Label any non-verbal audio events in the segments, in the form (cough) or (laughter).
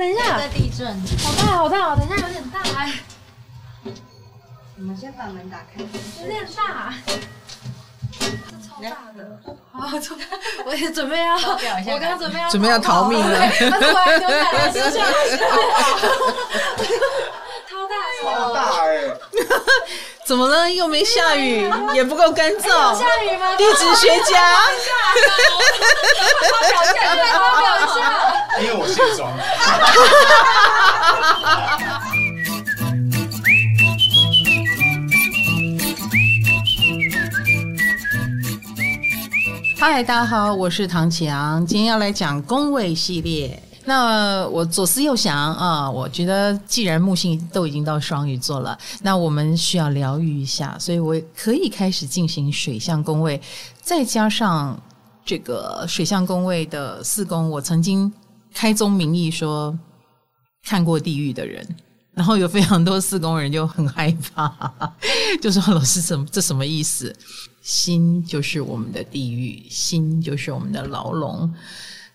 等一下，在地震，好大好大，等一下有点大哎。我们先把门打开，有点大，超大的。好，(laughs) 我也准备要，我刚刚准备要准备要逃命了。他突然就来了，就像超大，超大哎！怎么了？又没下雨，也不够干燥。下雨吗？地质学家。发表一下，发表一下。因为我卸妆。嗨，大家好，我是唐綺阳，今天要来讲宫位系列。那我左思右想啊，我觉得既然木星都已经到双鱼座了，那我们需要疗愈一下，所以我可以开始进行水象宫位，再加上这个水象宫位的四宫，我曾经开宗明义说看过地狱的人，(laughs) 然后有非常多四宫人就很害怕，(laughs) 就说老师什么这什么意思？心就是我们的地狱，心就是我们的牢笼，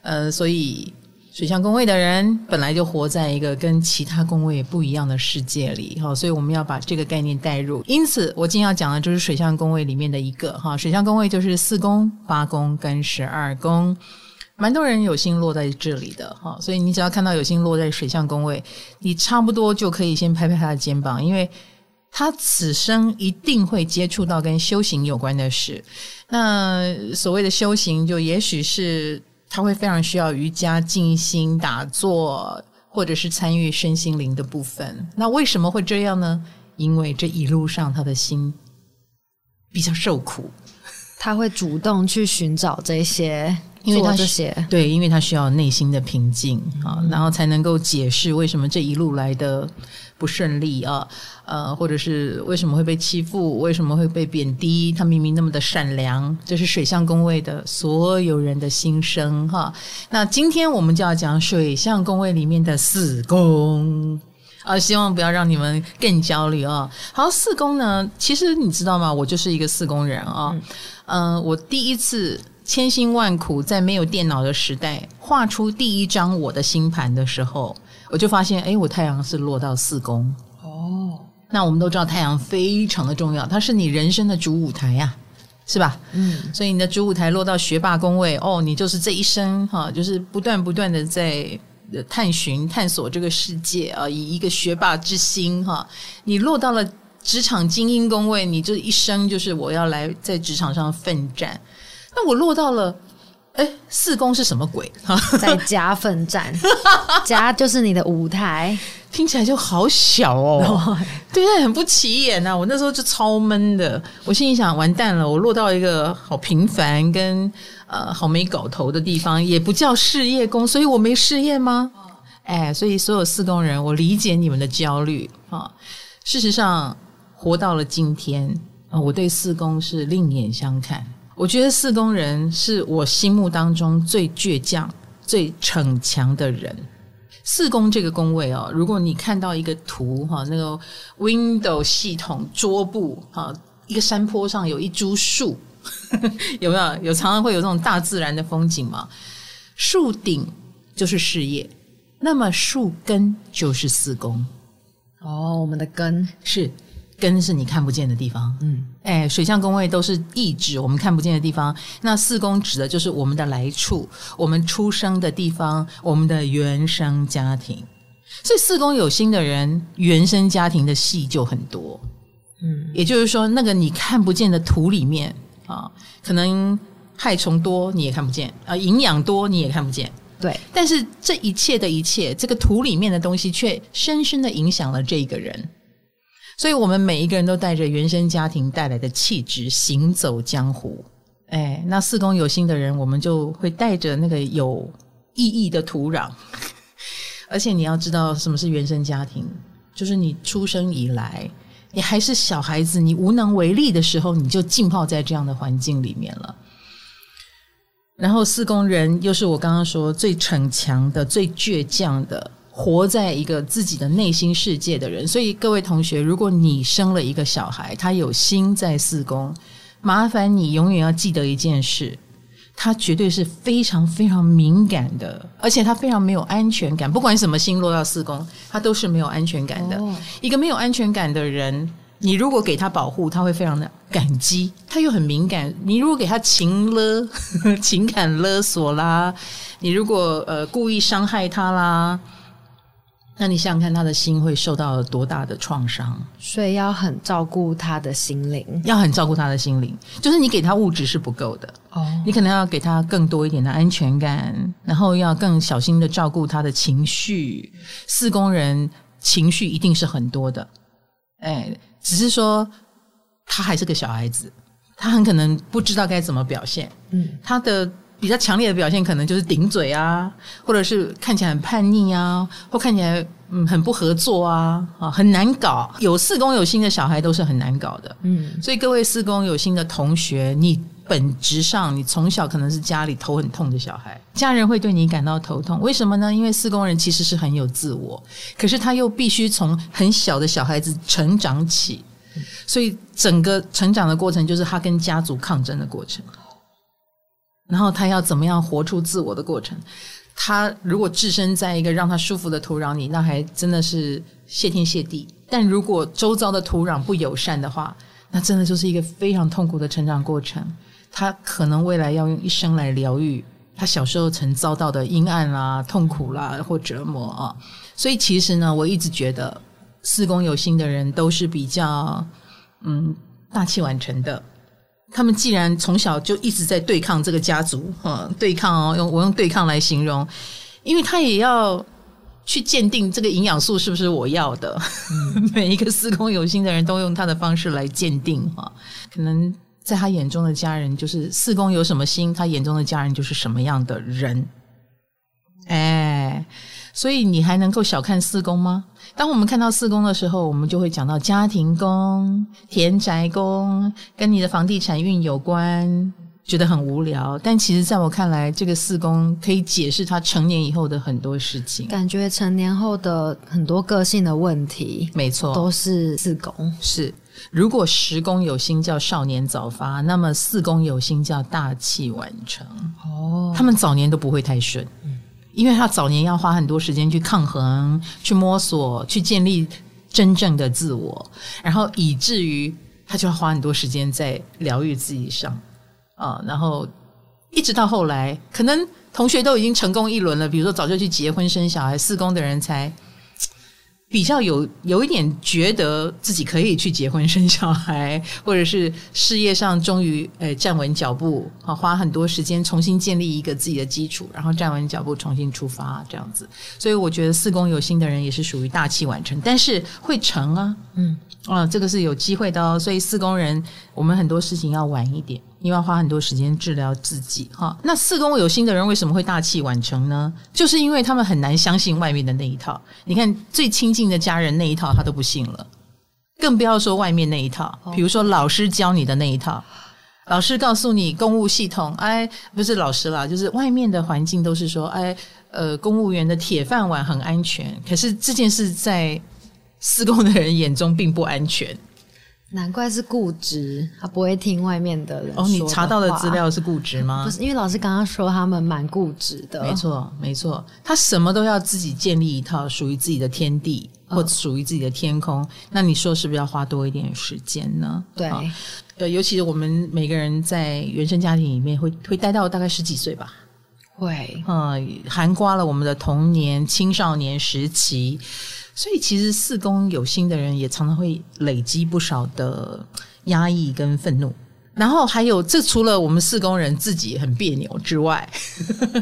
呃，所以。水象宫位的人本来就活在一个跟其他宫位不一样的世界里，哈，所以我们要把这个概念带入。因此，我今天要讲的就是水象宫位里面的一个哈，水象宫位就是四宫、八宫跟十二宫，蛮多人有星落在这里的哈，所以你只要看到有星落在水象宫位，你差不多就可以先拍拍他的肩膀，因为他此生一定会接触到跟修行有关的事。那所谓的修行，就也许是。他会非常需要瑜伽、静心、打坐，或者是参与身心灵的部分。那为什么会这样呢？因为这一路上他的心比较受苦，他会主动去寻找这些，因为他这些对，因为他需要内心的平静啊，然后才能够解释为什么这一路来的不顺利啊。呃，或者是为什么会被欺负？为什么会被贬低？他明明那么的善良，这是水象宫位的所有人的心声哈。那今天我们就要讲水象宫位里面的四宫啊，希望不要让你们更焦虑啊。好，四宫呢，其实你知道吗？我就是一个四宫人啊。嗯、呃，我第一次千辛万苦在没有电脑的时代画出第一张我的星盘的时候，我就发现，哎，我太阳是落到四宫哦。那我们都知道太阳非常的重要，它是你人生的主舞台呀、是吧？嗯，所以你的主舞台落到学霸宫位，哦，你就是这一生哈，就是不断不断的在探寻、探索这个世界啊，以一个学霸之心哈。你落到了职场精英宫位，你这一生就是我要来在职场上奋战。那我落到了。哎，四宫是什么鬼？(laughs) 在家奋战，(laughs) 家就是你的舞台，听起来就好小哦。(laughs) 对，很不起眼呐、啊。我那时候就超闷的，我心里想：完蛋了，我落到一个好平凡跟呃好没搞头的地方，也不叫事业宫，所以我没事业吗？哎，所以所有四宫人，我理解你们的焦虑啊。事实上，活到了今天啊，我对四宫是另眼相看。我觉得四宫人是我心目当中最倔强、最逞强的人。四宫这个宫位哦，如果你看到一个图哈，那个 Windows 系统桌布哈，一个山坡上有一株树，(laughs) 有没有？有常常会有这种大自然的风景嘛？树顶就是事业，那么树根就是四宫。哦，我们的根是。根是你看不见的地方，嗯，哎，水象宫位都是意指我们看不见的地方。那四宫指的就是我们的来处，我们出生的地方，我们的原生家庭。所以四宫有心的人，原生家庭的戏就很多，嗯，也就是说，那个你看不见的土里面啊，可能害虫多你也看不见啊，营养多你也看不见，对。但是这一切的一切，这个土里面的东西，却深深的影响了这个人。所以，我们每一个人都带着原生家庭带来的气质行走江湖。哎，那四宫有心的人，我们就会带着那个有意义的土壤。(laughs) 而且，你要知道什么是原生家庭，就是你出生以来，你还是小孩子，你无能为力的时候，你就浸泡在这样的环境里面了。然后，四宫人又是我刚刚说最逞强的、最倔强的。活在一个自己的内心世界的人，所以各位同学，如果你生了一个小孩，他有心在四宫，麻烦你永远要记得一件事：他绝对是非常非常敏感的，而且他非常没有安全感。不管什么星落到四宫，他都是没有安全感的。哦、一个没有安全感的人，你如果给他保护，他会非常的感激。他又很敏感，你如果给他情勒、(laughs) 情感勒索啦，你如果呃故意伤害他啦。那你想想看，他的心会受到多大的创伤？所以要很照顾他的心灵，要很照顾他的心灵。就是你给他物质是不够的哦，你可能要给他更多一点的安全感，然后要更小心的照顾他的情绪。四宫人情绪一定是很多的，哎，只是说他还是个小孩子，他很可能不知道该怎么表现。嗯，他的。比较强烈的表现可能就是顶嘴啊，或者是看起来很叛逆啊，或看起来嗯很不合作啊，啊很难搞。有四宫有心的小孩都是很难搞的，嗯。所以各位四宫有心的同学，你本质上你从小可能是家里头很痛的小孩，家人会对你感到头痛。为什么呢？因为四宫人其实是很有自我，可是他又必须从很小的小孩子成长起，所以整个成长的过程就是他跟家族抗争的过程。然后他要怎么样活出自我的过程？他如果置身在一个让他舒服的土壤里，那还真的是谢天谢地。但如果周遭的土壤不友善的话，那真的就是一个非常痛苦的成长过程。他可能未来要用一生来疗愈他小时候曾遭到的阴暗啦、痛苦啦或折磨啊。所以其实呢，我一直觉得四宫有心的人都是比较嗯大器晚成的。他们既然从小就一直在对抗这个家族，哈，对抗哦，用我用对抗来形容，因为他也要去鉴定这个营养素是不是我要的。嗯、(laughs) 每一个四宫有心的人都用他的方式来鉴定哈，可能在他眼中的家人就是四宫有什么心，他眼中的家人就是什么样的人。哎，所以你还能够小看四宫吗？当我们看到四宫的时候，我们就会讲到家庭宫、田宅宫，跟你的房地产运有关，觉得很无聊。但其实在我看来，这个四宫可以解释他成年以后的很多事情。感觉成年后的很多个性的问题，没错，都是四宫。是，如果十宫有星叫少年早发，那么四宫有星叫大器晚成。哦，他们早年都不会太顺。因为他早年要花很多时间去抗衡、去摸索、去建立真正的自我，然后以至于他就要花很多时间在疗愈自己上啊，然后一直到后来，可能同学都已经成功一轮了，比如说早就去结婚生小孩，四宫的人才。比较有有一点觉得自己可以去结婚生小孩，或者是事业上终于诶站稳脚步，好花很多时间重新建立一个自己的基础，然后站稳脚步重新出发这样子。所以我觉得四宫有心的人也是属于大器晚成，但是会成啊，嗯啊，这个是有机会的哦。所以四宫人，我们很多事情要晚一点。因为要花很多时间治疗自己哈，那四宫有心的人为什么会大器晚成呢？就是因为他们很难相信外面的那一套。你看最亲近的家人那一套他都不信了，更不要说外面那一套。比如说老师教你的那一套，老师告诉你公务系统，哎，不是老师啦，就是外面的环境都是说，哎，呃，公务员的铁饭碗很安全。可是这件事在四宫的人眼中并不安全。难怪是固执，他不会听外面的人。哦，你查到的资料是固执吗？不是，因为老师刚刚说他们蛮固执的。没错，没错，他什么都要自己建立一套属于自己的天地，或属于自己的天空。哦。那你说是不是要花多一点时间呢？对，呃，尤其是我们每个人在原生家庭里面会会待到大概十几岁吧？会，嗯，涵盖了我们的童年、青少年时期。所以，其实四宫有心的人也常常会累积不少的压抑跟愤怒。然后还有，这除了我们四宫人自己很别扭之外，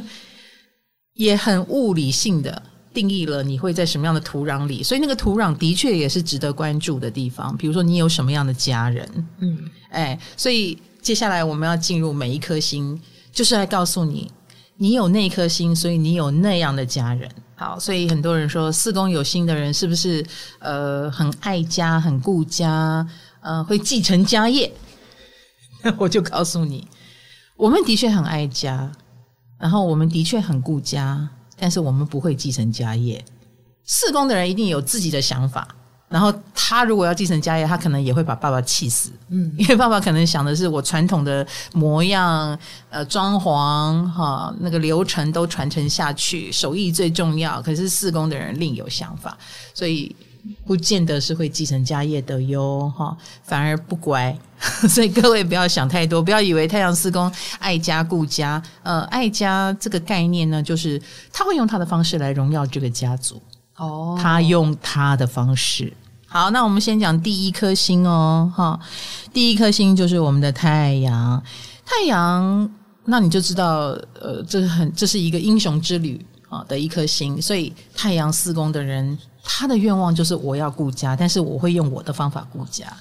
(laughs) 也很物理性的定义了你会在什么样的土壤里。所以，那个土壤的确也是值得关注的地方。比如说，你有什么样的家人？嗯，哎，所以接下来我们要进入每一颗星，就是来告诉你，你有那颗星，所以你有那样的家人。好，所以很多人说四宫有心的人是不是呃很爱家、很顾家，呃会继承家业？那 (laughs) 我就告诉你，我们的确很爱家，然后我们的确很顾家，但是我们不会继承家业。四宫的人一定有自己的想法，然后他如果要继承家业，他可能也会把爸爸气死。嗯，因为爸爸可能想的是我传统的模样，呃，装潢哈，那个流程都传承下去，手艺最重要。可是四宫的人另有想法，所以不见得是会继承家业的哟哈，反而不乖。(laughs) 所以各位不要想太多，不要以为太阳四宫爱家顾家。呃，爱家这个概念呢，就是他会用他的方式来荣耀这个家族。哦，他用他的方式。好，那我们先讲第一颗星哦，哈，第一颗星就是我们的太阳。太阳，那你就知道，呃，这很，这是一个英雄之旅啊的一颗星。所以太阳四宫的人，他的愿望就是我要顾家，但是我会用我的方法顾家。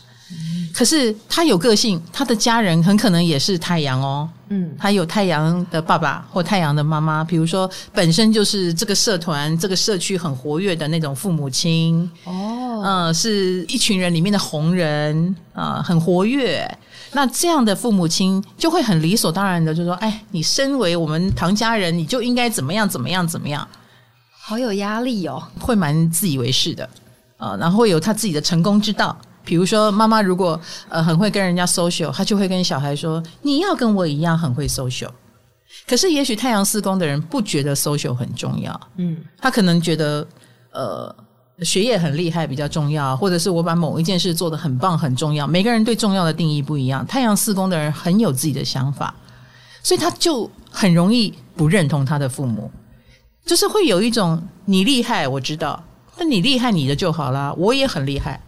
可是他有个性，他的家人很可能也是太阳哦。嗯，他有太阳的爸爸或太阳的妈妈，比如说本身就是这个社团、这个社区很活跃的那种父母亲哦，嗯，是一群人里面的红人啊，呃，很活跃。那这样的父母亲就会很理所当然的就说：“哎，你身为我们唐家人，你就应该怎么样怎么样怎么样。”好有压力哦，会蛮自以为是的啊，呃，然后会有他自己的成功之道。比如说，妈妈如果呃很会跟人家 social，她就会跟小孩说：“你要跟我一样很会 social。”可是，也许太阳四宫的人不觉得 social 很重要，嗯，他可能觉得呃学业很厉害比较重要，或者是我把某一件事做得很棒很重要。每个人对重要的定义不一样。太阳四宫的人很有自己的想法，所以他就很容易不认同他的父母，就是会有一种你厉害，我知道，那你厉害你的就好啦，我也很厉害。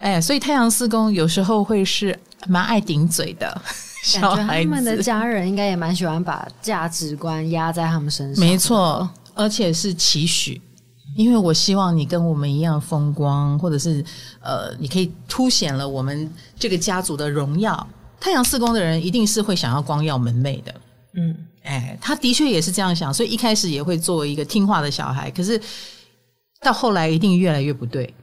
哎，所以太阳四宫有时候会是蛮爱顶嘴的 (laughs) 小孩子。他们的家人应该也蛮喜欢把价值观压在他们身上。没错，而且是期许，因为我希望你跟我们一样风光，或者是呃，你可以凸显了我们这个家族的荣耀。太阳四宫的人一定是会想要光耀门楣的。嗯，哎，他的确也是这样想，所以一开始也会作为一个听话的小孩，可是到后来一定越来越不对。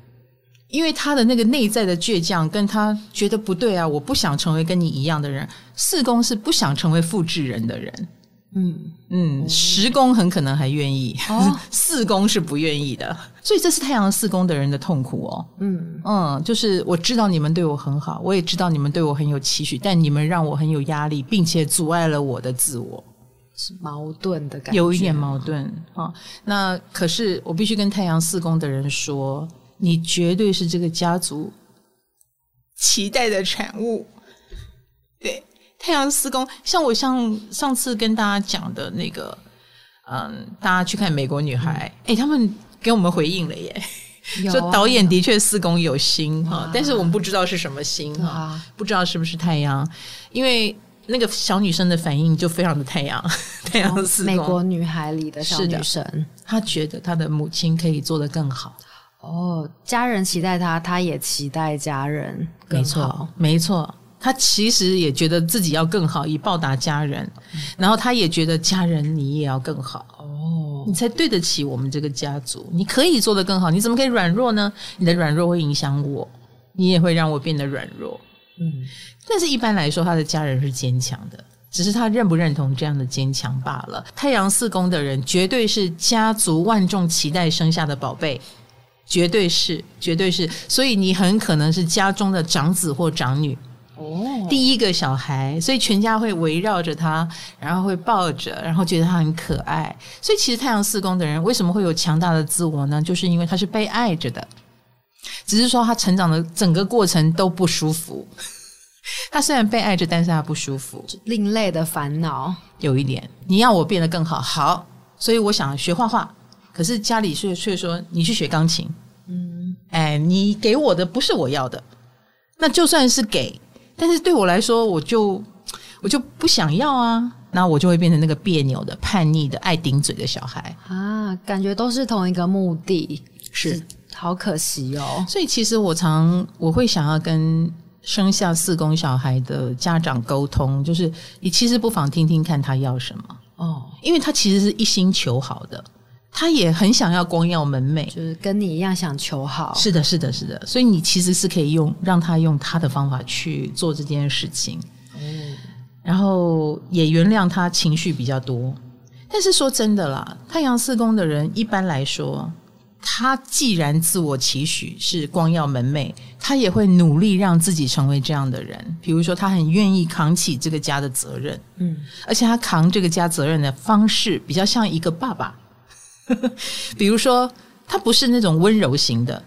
因为他的那个内在的倔强，跟他觉得不对啊，我不想成为跟你一样的人。四宫是不想成为复制人的人，嗯嗯，十宫很可能还愿意，哦、(laughs) 四宫是不愿意的。所以这是太阳四宫的人的痛苦哦。嗯嗯，就是我知道你们对我很好，我也知道你们对我很有期许，但你们让我很有压力，并且阻碍了我的自我，是矛盾的感觉，有一点矛盾啊、哦。那可是我必须跟太阳四宫的人说。你绝对是这个家族期待的产物，对，太阳四宫，像我像上次跟大家讲的那个，嗯，大家去看《美国女孩》，哎、嗯，他们给我们回应了耶，(laughs) 啊、说导演的确四宫有星哈，啊、但是我们不知道是什么星哈，啊、不知道是不是太阳，因为那个小女生的反应就非常的太阳，(laughs) 太阳四宫，美国女孩里的小女生，她觉得她的母亲可以做得更好。哦，家人期待他，他也期待家人更好。没错，没错，他其实也觉得自己要更好，以报答家人。嗯、然后他也觉得家人你也要更好哦，你才对得起我们这个家族。你可以做得更好，你怎么可以软弱呢？你的软弱会影响我，你也会让我变得软弱。嗯，但是一般来说，他的家人是坚强的，只是他认不认同这样的坚强罢了。太阳四宫的人绝对是家族万众期待生下的宝贝。绝对是，绝对是，所以你很可能是家中的长子或长女哦，第一个小孩，所以全家会围绕着他，然后会抱着，然后觉得他很可爱。所以其实太阳四宫的人为什么会有强大的自我呢？就是因为他是被爱着的，只是说他成长的整个过程都不舒服。(laughs) 他虽然被爱着，但是他不舒服，另类的烦恼有一点。你要我变得更好，好，所以我想学画画。可是家里却却说你去学钢琴，嗯，哎，你给我的不是我要的，那就算是给，但是对我来说，我就我就不想要啊，那我就会变成那个别扭的、叛逆的、爱顶嘴的小孩。啊，感觉都是同一个目的，是，好可惜哦。所以其实我常我会想要跟生下四宫小孩的家长沟通，就是你其实不妨听听看他要什么。哦，因为他其实是一心求好的。他也很想要光耀门楣，就是跟你一样想求好。是的，是的，是的。所以你其实是可以用让他用他的方法去做这件事情，嗯，然后也原谅他情绪比较多。但是说真的啦，太阳四宫的人一般来说，他既然自我期许是光耀门楣，他也会努力让自己成为这样的人。比如说，他很愿意扛起这个家的责任，嗯，而且他扛这个家责任的方式比较像一个爸爸。(laughs) 比如说，他不是那种温柔型的。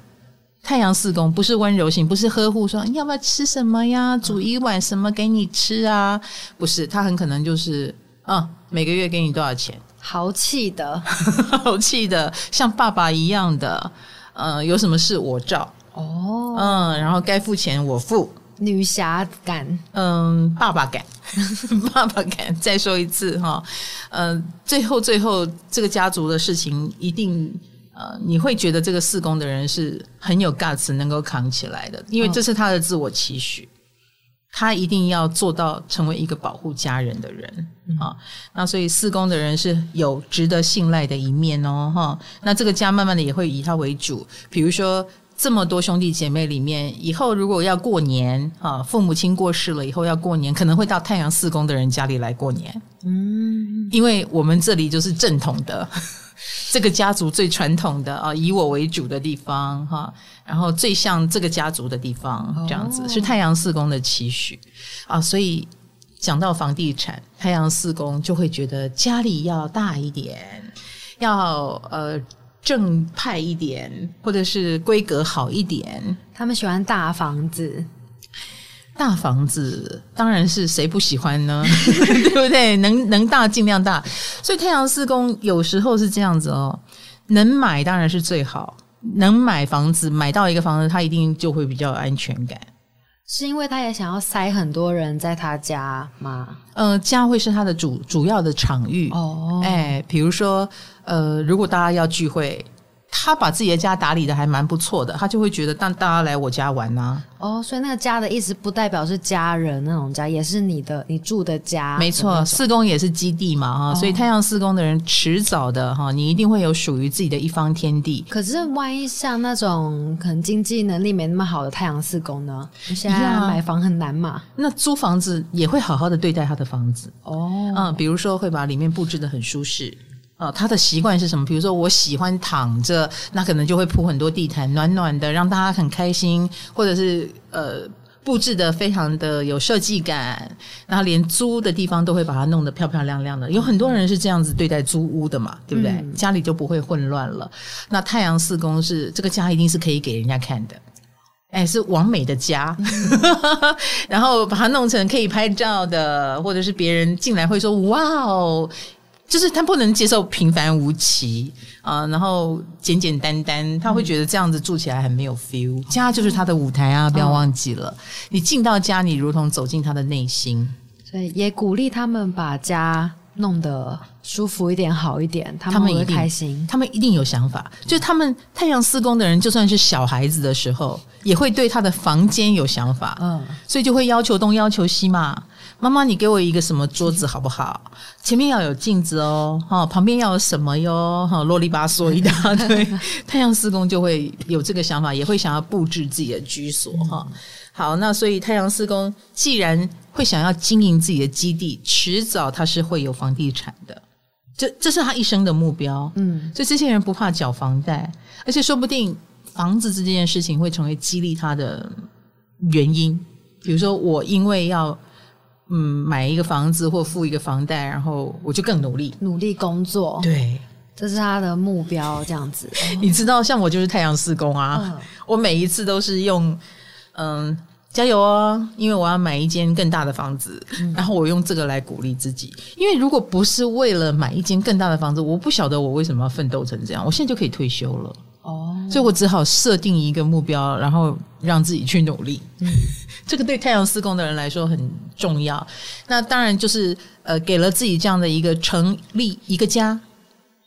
太阳四宫不是温柔型，不是呵护说，你要不要吃什么呀？煮一碗什么给你吃啊？不是，他很可能就是啊，每个月给你多少钱？豪气的，(laughs) 豪气的，像爸爸一样的。嗯、呃，有什么事我照哦。嗯，然后该付钱我付，女侠感，嗯，爸爸感，(laughs) 爸爸感。再说一次哈，嗯、呃，最后最后这个家族的事情一定。呃，你会觉得这个四宫的人是很有 guts 能够扛起来的，因为这是他的自我期许，他一定要做到成为一个保护家人的人啊、嗯。那所以四宫的人是有值得信赖的一面哦，哈。那这个家慢慢的也会以他为主，比如说这么多兄弟姐妹里面，以后如果要过年啊，父母亲过世了以后要过年，可能会到太阳四宫的人家里来过年，嗯，因为我们这里就是正统的。(laughs) 这个家族最传统的啊，以我为主的地方哈，然后最像这个家族的地方，这样子是太阳四宫的期许。啊，所以讲到房地产，太阳四宫就会觉得家里要大一点，要呃正派一点，或者是规格好一点，他们喜欢大房子。大房子当然是谁不喜欢呢？(laughs) 对不对？能能大尽量大。所以太阳四宫有时候是这样子哦，能买当然是最好。能买房子，买到一个房子，他一定就会比较有安全感。是因为他也想要塞很多人在他家吗？呃，家会是他的主主要的场域哦。哎，比如说呃，如果大家要聚会。他把自己的家打理的还蛮不错的，他就会觉得让大家来我家玩呐、啊。哦，所以那个家的意思不代表是家人那种家，也是你的你住的家。没错，四宫也是基地嘛哈、哦，所以太阳四宫的人迟早的哈，你一定会有属于自己的一方天地。可是万一像那种可能经济能力没那么好的太阳四宫呢？你现在买房很难嘛？那租房子也会好好的对待他的房子哦，嗯，比如说会把里面布置的很舒适。哦，他的习惯是什么？比如说，我喜欢躺着，那可能就会铺很多地毯，暖暖的，让大家很开心，或者是呃布置的非常的有设计感，然后连租的地方都会把它弄得漂漂亮亮的。有很多人是这样子对待租屋的嘛，对不对？嗯、家里就不会混乱了。那太阳四宫是这个家一定是可以给人家看的，哎，是完美的家，(laughs) 然后把它弄成可以拍照的，或者是别人进来会说哇哦。就是他不能接受平凡无奇啊，然后简简单单，他会觉得这样子住起来很没有 feel。家就是他的舞台啊，不要忘记了。你进到家，你如同走进他的内心。所以也鼓励他们把家弄得舒服一点、好一点，他们会开心。他们一定有想法，就是他们太阳四宫的人，就算是小孩子的时候，也会对他的房间有想法。嗯，所以就会要求东要求西嘛。妈妈，你给我一个什么桌子好不好？前面要有镜子哦，哈，旁边要有什么哟？哈，啰里吧嗦一大堆。(laughs) 太阳四宫就会有这个想法，也会想要布置自己的居所哈。好，那所以太阳四宫既然会想要经营自己的基地，迟早他是会有房地产的，这这是他一生的目标。嗯，所以这些人不怕缴房贷，而且说不定房子这件事情会成为激励他的原因。比如说，我因为要。嗯，买一个房子或付一个房贷，然后我就更努力，努力工作。对，这是他的目标，这样子。(laughs) 你知道，像我就是太阳四宫啊，嗯，我每一次都是用嗯加油哦，因为我要买一间更大的房子，嗯，然后我用这个来鼓励自己。因为如果不是为了买一间更大的房子，我不晓得我为什么要奋斗成这样。我现在就可以退休了。哦，所以我只好设定一个目标，然后让自己去努力。嗯，这个对太阳四宫的人来说很重要。那当然就是呃，给了自己这样的一个成立一个家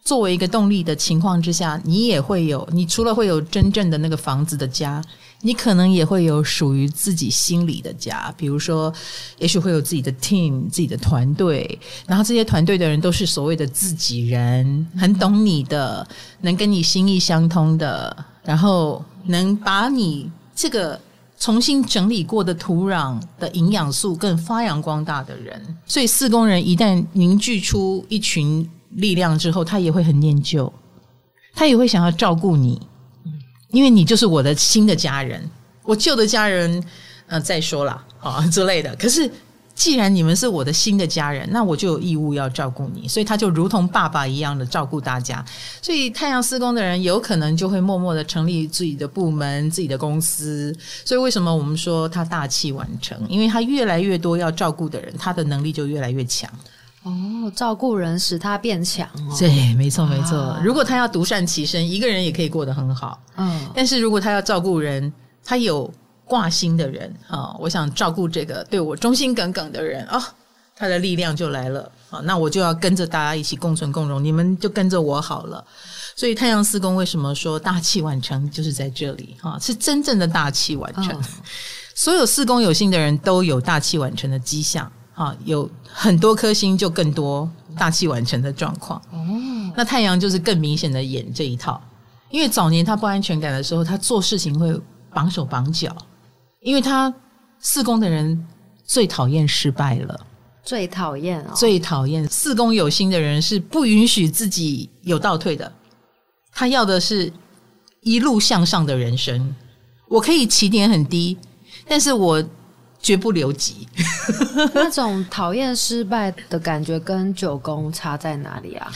作为一个动力的情况之下，你也会有，你除了会有真正的那个房子的家。你可能也会有属于自己心里的家，比如说，也许会有自己的 team、自己的团队，然后这些团队的人都是所谓的自己人，很懂你的，能跟你心意相通的，然后能把你这个重新整理过的土壤的营养素更发扬光大的人。所以四工人一旦凝聚出一群力量之后，他也会很念旧。他也会想要照顾你，因为你就是我的新的家人，我旧的家人，呃，再说了啊之类的。可是。既然你们是我的新的家人，那我就有义务要照顾你，所以他就如同爸爸一样的照顾大家。所以太阳四宫的人有可能就会默默的成立自己的部门、自己的公司。所以为什么我们说他大器晚成？因为他越来越多要照顾的人，他的能力就越来越强。哦，照顾人使他变强哦。对，没错没错。如果他要独善其身，一个人也可以过得很好。嗯，但是如果他要照顾人，他有。挂心的人啊，我想照顾这个对我忠心耿耿的人啊，他的力量就来了啊，那我就要跟着大家一起共存共荣，你们就跟着我好了。所以太阳四宫为什么说大器晚成，就是在这里啊，是真正的大器晚成。哦、所有四宫有星的人都有大器晚成的迹象啊，有很多颗星就更多大器晚成的状况。哦，那太阳就是更明显的演这一套，因为早年他不安全感的时候，他做事情会绑手绑脚。因为他四宫的人最讨厌失败了，最讨厌哦，最讨厌四宫有心的人是不允许自己有倒退的，他要的是一路向上的人生。我可以起点很低，但是我绝不留级。(laughs) 那种讨厌失败的感觉跟九宫差在哪里啊？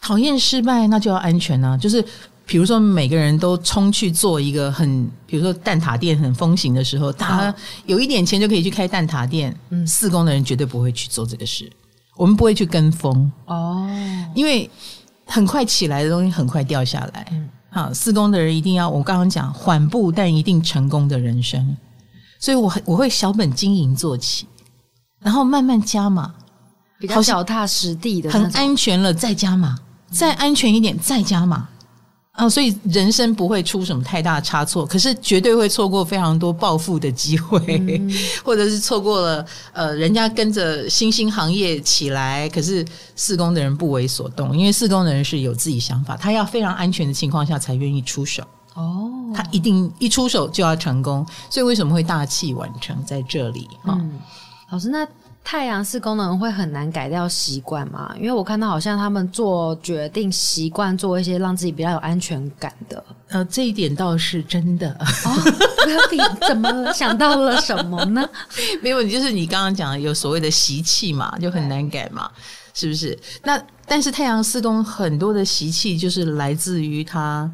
讨厌失败，那就要安全啊，就是。比如说，每个人都冲去做一个很，比如说蛋挞店很风行的时候，他有一点钱就可以去开蛋挞店。嗯，四宫的人绝对不会去做这个事，我们不会去跟风。哦，因为很快起来的东西很快掉下来。嗯，好，四宫的人一定要我刚刚讲缓步但一定成功的人生，所以我我会小本经营做起，然后慢慢加码，比较脚踏实地的，很安全了再加码，再安全一点再加码。啊，所以人生不会出什么太大差错，可是绝对会错过非常多暴富的机会，嗯、(laughs) 或者是错过了呃，人家跟着新兴行业起来，可是四工的人不为所动，因为四工的人是有自己想法，他要非常安全的情况下才愿意出手。哦，他一定一出手就要成功，所以为什么会大器晚成在这里？哈、嗯，老师那。太阳四功能会很难改掉习惯嘛？因为我看到好像他们做决定习惯做一些让自己比较有安全感的。呃，这一点倒是真的。哦，你怎么想到了什么呢？(laughs) 没有，就是你刚刚讲的有所谓的习气嘛，就很难改嘛，是不是？那但是太阳四宫很多的习气就是来自于他，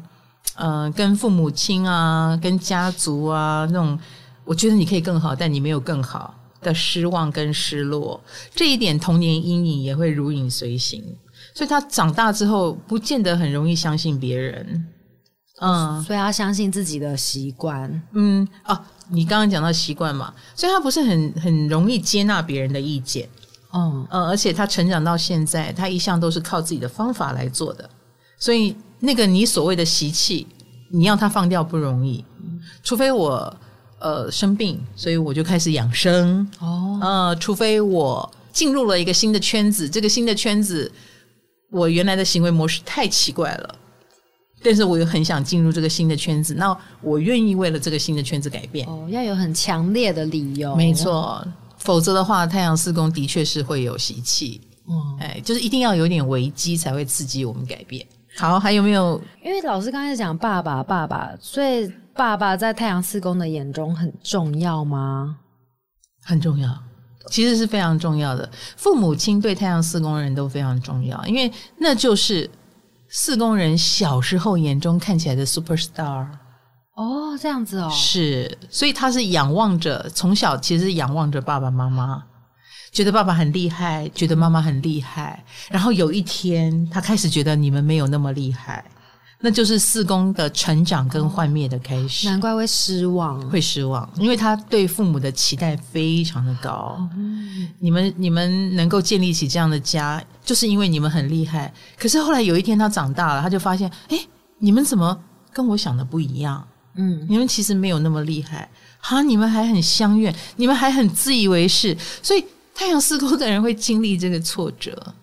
呃，跟父母亲啊，跟家族啊那种，我觉得你可以更好，但你没有更好。的失望跟失落，这一点童年阴影也会如影随形，所以他长大之后不见得很容易相信别人，嗯，所以他相信自己的习惯，嗯，哦，你刚刚讲到习惯嘛，所以他不是很很容易接纳别人的意见，嗯嗯，而且他成长到现在，他一向都是靠自己的方法来做的，所以那个你所谓的习气，你要他放掉不容易，除非我。呃，生病，所以我就开始养生。哦，呃，除非我进入了一个新的圈子，这个新的圈子，我原来的行为模式太奇怪了，但是我又很想进入这个新的圈子，那我愿意为了这个新的圈子改变。哦，要有很强烈的理由。没错，否则的话，太阳四宫的确是会有习气。嗯，哎，就是一定要有点危机才会刺激我们改变。好，还有没有？因为老师刚才讲爸爸，爸爸，所以。爸爸在太阳四宫的眼中很重要吗？很重要，其实是非常重要的。父母亲对太阳四宫人都非常重要，因为那就是四宫人小时候眼中看起来的 super star。哦，这样子哦，是，所以他是仰望着，从小其实仰望着爸爸妈妈，觉得爸爸很厉害，觉得妈妈很厉害，然后有一天他开始觉得你们没有那么厉害。那就是四宫的成长跟幻灭的开始，难怪会失望，会失望，因为他对父母的期待非常的高。嗯，你们你们能够建立起这样的家，就是因为你们很厉害。可是后来有一天他长大了，他就发现，哎，你们怎么跟我想的不一样？嗯，你们其实没有那么厉害，哈，你们还很相怨，你们还很自以为是，所以太阳四宫的人会经历这个挫折，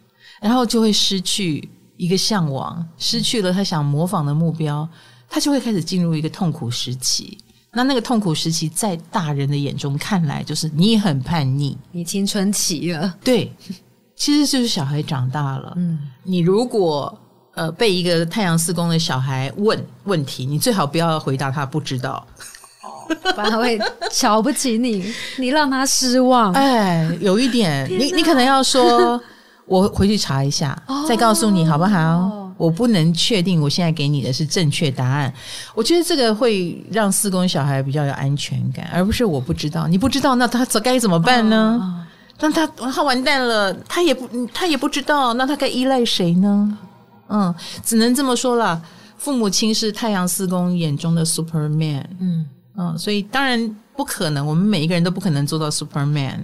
然后就会失去。一个向往失去了他想模仿的目标，他就会开始进入一个痛苦时期。那那个痛苦时期，在大人的眼中看来，就是你很叛逆，你青春期了。对，其实就是小孩长大了。嗯，你如果呃，被一个太阳四宫的小孩问问题，你最好不要回答他不知道，不然他会瞧不起你，(laughs) 你让他失望。哎，有一点，你你可能要说，我回去查一下，哦、再告诉你好不好？我不能确定我现在给你的是正确答案。我觉得这个会让四宫小孩比较有安全感，而不是我不知道，你不知道，那他该怎么办呢？哦、那他他完蛋了，他也不他也不知道，那他该依赖谁呢？嗯，只能这么说了。父母亲是太阳四宫眼中的 Superman，嗯嗯，所以当然不可能，我们每一个人都不可能做到 Superman。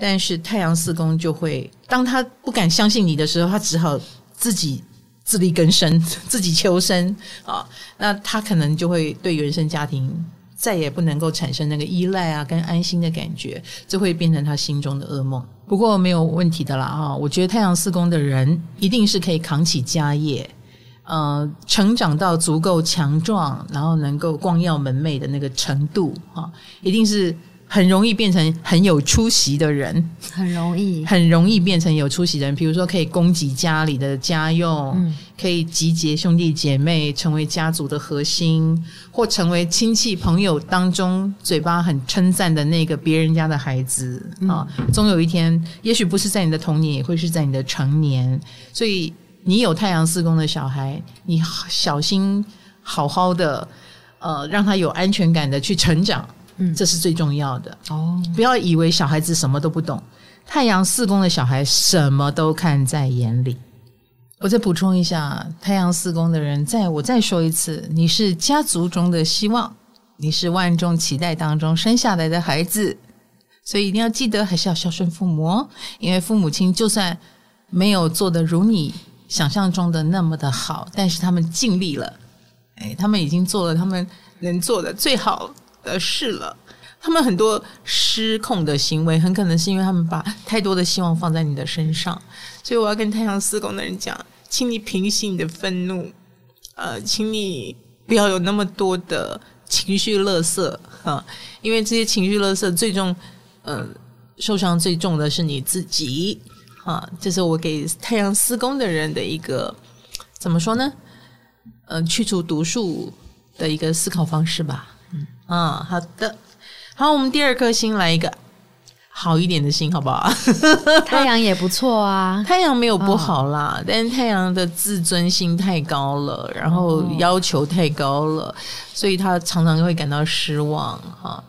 但是太阳四宫就会，当他不敢相信你的时候，他只好自己自力更生，(laughs) 自己求生啊。那他可能就会对原生家庭再也不能够产生那个依赖啊，跟安心的感觉，这会变成他心中的噩梦。不过没有问题的啦啊！我觉得太阳四宫的人一定是可以扛起家业，呃，成长到足够强壮，然后能够光耀门楣的那个程度啊，一定是。很容易变成很有出息的人，很容易，很容易变成有出息的人。比如说，可以供给家里的家用，嗯、可以集结兄弟姐妹，成为家族的核心，或成为亲戚朋友当中嘴巴很称赞的那个别人家的孩子啊。总有一天，也许不是在你的童年，也会是在你的成年。所以，你有太阳四宫的小孩，你小心好好的，呃，让他有安全感的去成长。嗯，这是最重要的哦！不要以为小孩子什么都不懂，太阳四宫的小孩什么都看在眼里。我再补充一下，太阳四宫的人，再我再说一次，你是家族中的希望，你是万众期待当中生下来的孩子，所以一定要记得还是要孝顺父母哦，因为父母亲就算没有做的如你想象中的那么的好，但是他们尽力了，哎，他们已经做了他们能做的最好呃事了，他们很多失控的行为，很可能是因为他们把太多的希望放在你的身上。所以我要跟太阳四宫的人讲，请你平息你的愤怒，呃，请你不要有那么多的情绪垃圾啊，因为这些情绪垃圾最终，呃，受伤最重的是你自己啊。这是我给太阳四宫的人的一个怎么说呢？呃，去除毒素的一个思考方式吧。嗯，好的，好，我们第二颗星来一个好一点的星，好不好？(laughs) 太阳也不错啊，太阳没有不好啦，哦、但是太阳的自尊心太高了，然后要求太高了，哦、所以他常常会感到失望哈。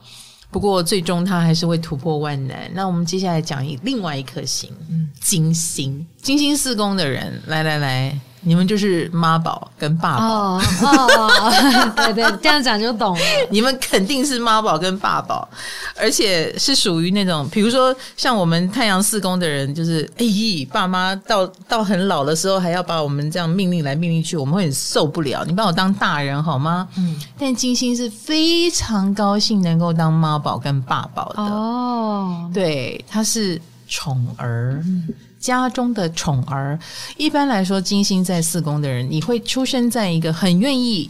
不过最终他还是会突破万难。那我们接下来讲一另外一颗星，嗯，金星，金星四宫的人，来来来。你们就是妈宝跟爸宝哦，哦，(laughs) 对对，这样讲就懂了。(laughs) 你们肯定是妈宝跟爸宝，而且是属于那种，比如说像我们太阳四宫的人，就是哎咦，爸妈到到很老的时候还要把我们这样命令来命令去，我们会很受不了。你把我当大人好吗？嗯。但金星是非常高兴能够当妈宝跟爸宝的哦，对，他是宠儿。嗯家中的宠儿，一般来说，金星在四宫的人，你会出生在一个很愿意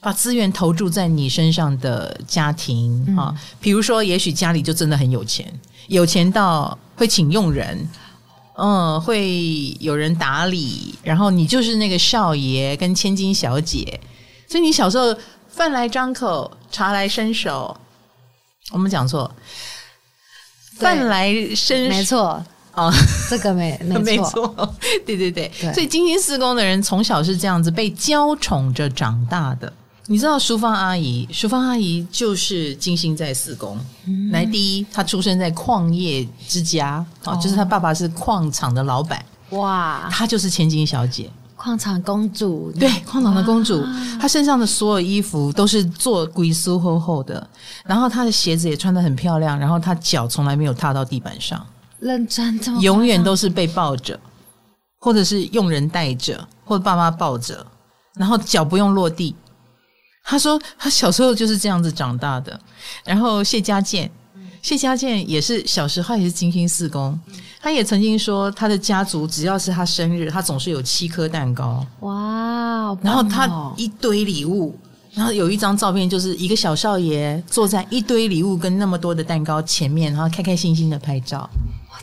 把资源投注在你身上的家庭啊。嗯、比如说，也许家里就真的很有钱，有钱到会请佣人，嗯，会有人打理，然后你就是那个少爷跟千金小姐，所以你小时候饭来张口，茶来伸手，我们讲错，饭来伸，没错。哦，这个没 (laughs) 没错，没错，对对对，对。所以金星四宫的人从小是这样子被娇宠着长大的。你知道淑芳阿姨，淑芳阿姨就是金星在四宫。嗯、来，第一，她出生在矿业之家，哦，就是她爸爸是矿场的老板。哇，她就是千金小姐，矿场公主。对，矿场的公主，她身上的所有衣服都是做鬼苏厚厚的，然后她的鞋子也穿得很漂亮，然后她脚从来没有踏到地板上。认真，永远都是被抱着，或者是用人带着，或者爸妈抱着，然后脚不用落地。他说他小时候就是这样子长大的。然后谢家健，谢家健也是小时候也是金星四宫，他也曾经说他的家族只要是他生日，他总是有七颗蛋糕。哇，然后他一堆礼物。然后有一张照片，就是一个小少爷坐在一堆礼物跟那么多的蛋糕前面，然后开开心心的拍照。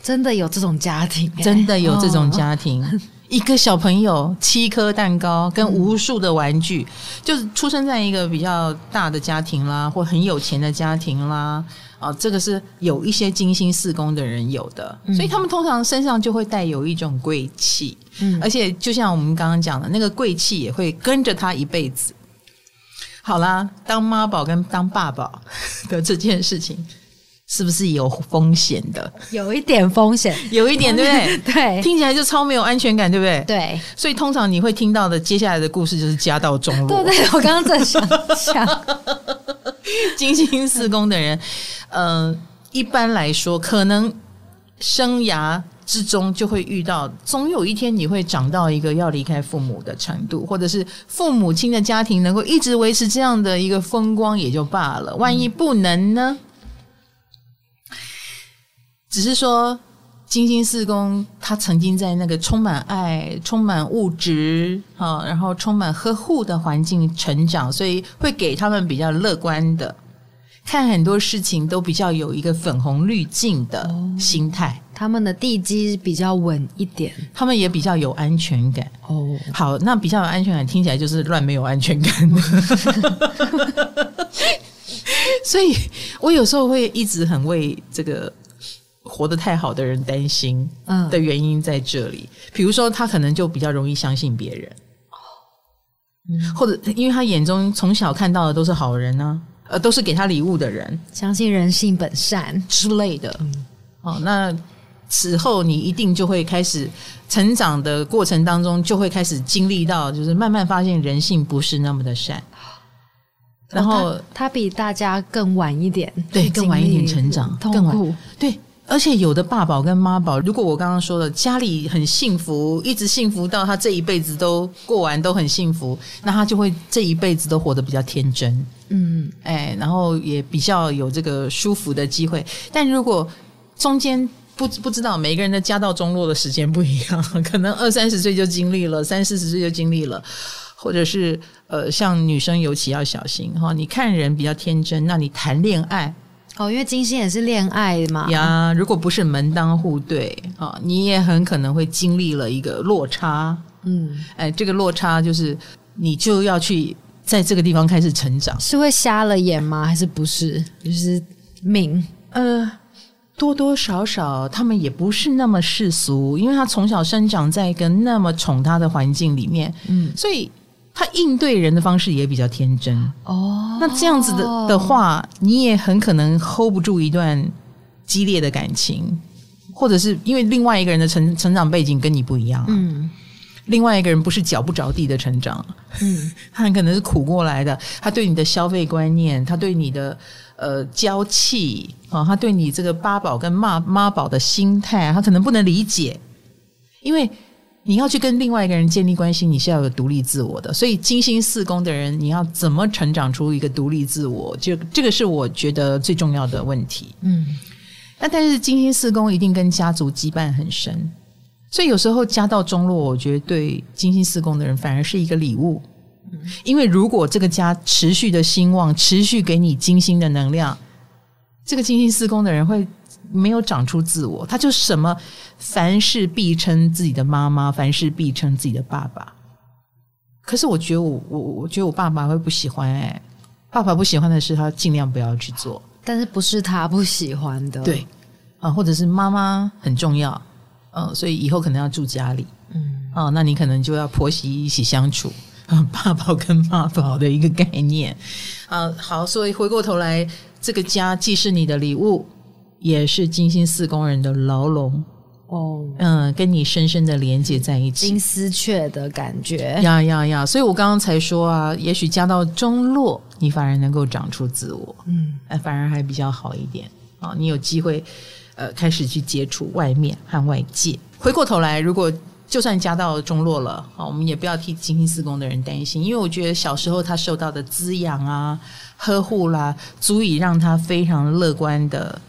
真的有这种家庭，真的有这种家庭。哦、一个小朋友七颗蛋糕跟无数的玩具，嗯、就是出生在一个比较大的家庭啦，或很有钱的家庭啦，啊，这个是有一些精心四宫的人有的，嗯、所以他们通常身上就会带有一种贵气，嗯，而且就像我们刚刚讲的那个贵气也会跟着他一辈子。好啦，当妈宝跟当爸宝的这件事情。是不是有风险的？有一点风险，有一点，对不对？(laughs) 对，听起来就超没有安全感，对不对？对，所以通常你会听到的接下来的故事就是家道中落。对对，我刚刚在想想，(laughs) 金星四宫的人，嗯、呃，一般来说，可能生涯之中就会遇到，总有一天你会长到一个要离开父母的程度，或者是父母亲的家庭能够一直维持这样的一个风光也就罢了，万一不能呢？只是说，金星四宫他曾经在那个充满爱、充满物质啊，然后充满呵护的环境成长，所以会给他们比较乐观的，看很多事情都比较有一个粉红滤镜的心态。哦，他们的地基比较稳一点，他们也比较有安全感。哦，好，那比较有安全感听起来就是乱没有安全感。(laughs) (laughs) 所以我有时候会一直很为这个。活得太好的人担心，嗯，的原因在这里。比如说，他可能就比较容易相信别人，嗯，或者因为他眼中从小看到的都是好人呢，啊，呃，都是给他礼物的人，相信人性本善之类的。嗯，哦，那此后你一定就会开始成长的过程当中，就会开始经历到，就是慢慢发现人性不是那么的善。然后，哦，他，他比大家更晚一点，对，更晚一点成长，更晚，对。而且有的爸宝跟妈宝，如果我刚刚说的家里很幸福，一直幸福到他这一辈子都过完都很幸福，那他就会这一辈子都活得比较天真，嗯，哎，然后也比较有这个舒服的机会。但如果中间不不知道每个人的家道中落的时间不一样，可能 (laughs) 二三十岁就经历了，三四十岁就经历了，或者是呃，像女生尤其要小心哈。你看人比较天真，那你谈恋爱。哦，因为金星也是恋爱嘛呀。如果不是门当户对啊，你也很可能会经历了一个落差。嗯，哎，这个落差就是你就要去在这个地方开始成长。是会瞎了眼吗？还是不是？就是命？呃，多多少少他们也不是那么世俗，因为他从小生长在一个那么宠他的环境里面。嗯，所以。他应对人的方式也比较天真。哦，那这样子的的话，你也很可能 hold 不住一段激烈的感情，或者是因为另外一个人的成成长背景跟你不一样，嗯，另外一个人不是脚不着地的成长，嗯，(laughs) 他很可能是苦过来的，他对你的消费观念，他对你的呃娇气啊，他对你这个八宝跟妈妈宝的心态，他可能不能理解，因为。你要去跟另外一个人建立关系，你是要有独立自我的。所以金星四宫的人，你要怎么成长出一个独立自我？就这个是我觉得最重要的问题。嗯，那但是金星四宫一定跟家族羁绊很深，所以有时候家道中落，我觉得对金星四宫的人反而是一个礼物。嗯，因为如果这个家持续的兴旺，持续给你金星的能量，这个金星四宫的人会。没有长出自我，他就什么凡事必称自己的妈妈，凡事必称自己的爸爸。可是我觉得我我我觉得我爸爸会不喜欢哎，爸爸不喜欢的事，他尽量不要去做。但是不是他不喜欢的？对啊，或者是妈妈很重要，嗯，所以以后可能要住家里，嗯啊，那你可能就要婆媳一起相处啊，爸爸跟妈宝的一个概念啊。好，所以回过头来，这个家既是你的礼物。也是金星四宫人的牢笼哦，嗯，跟你深深的连接在一起，金丝雀的感觉呀呀呀！所以我刚刚才说啊，也许家道中落，你反而能够长出自我，嗯，反而还比较好一点啊。你有机会呃，开始去接触外面和外界。回过头来，如果就算家道中落了啊，我们也不要替金星四宫的人担心，因为我觉得小时候他受到的滋养啊、呵护啦，足以让他非常乐观的。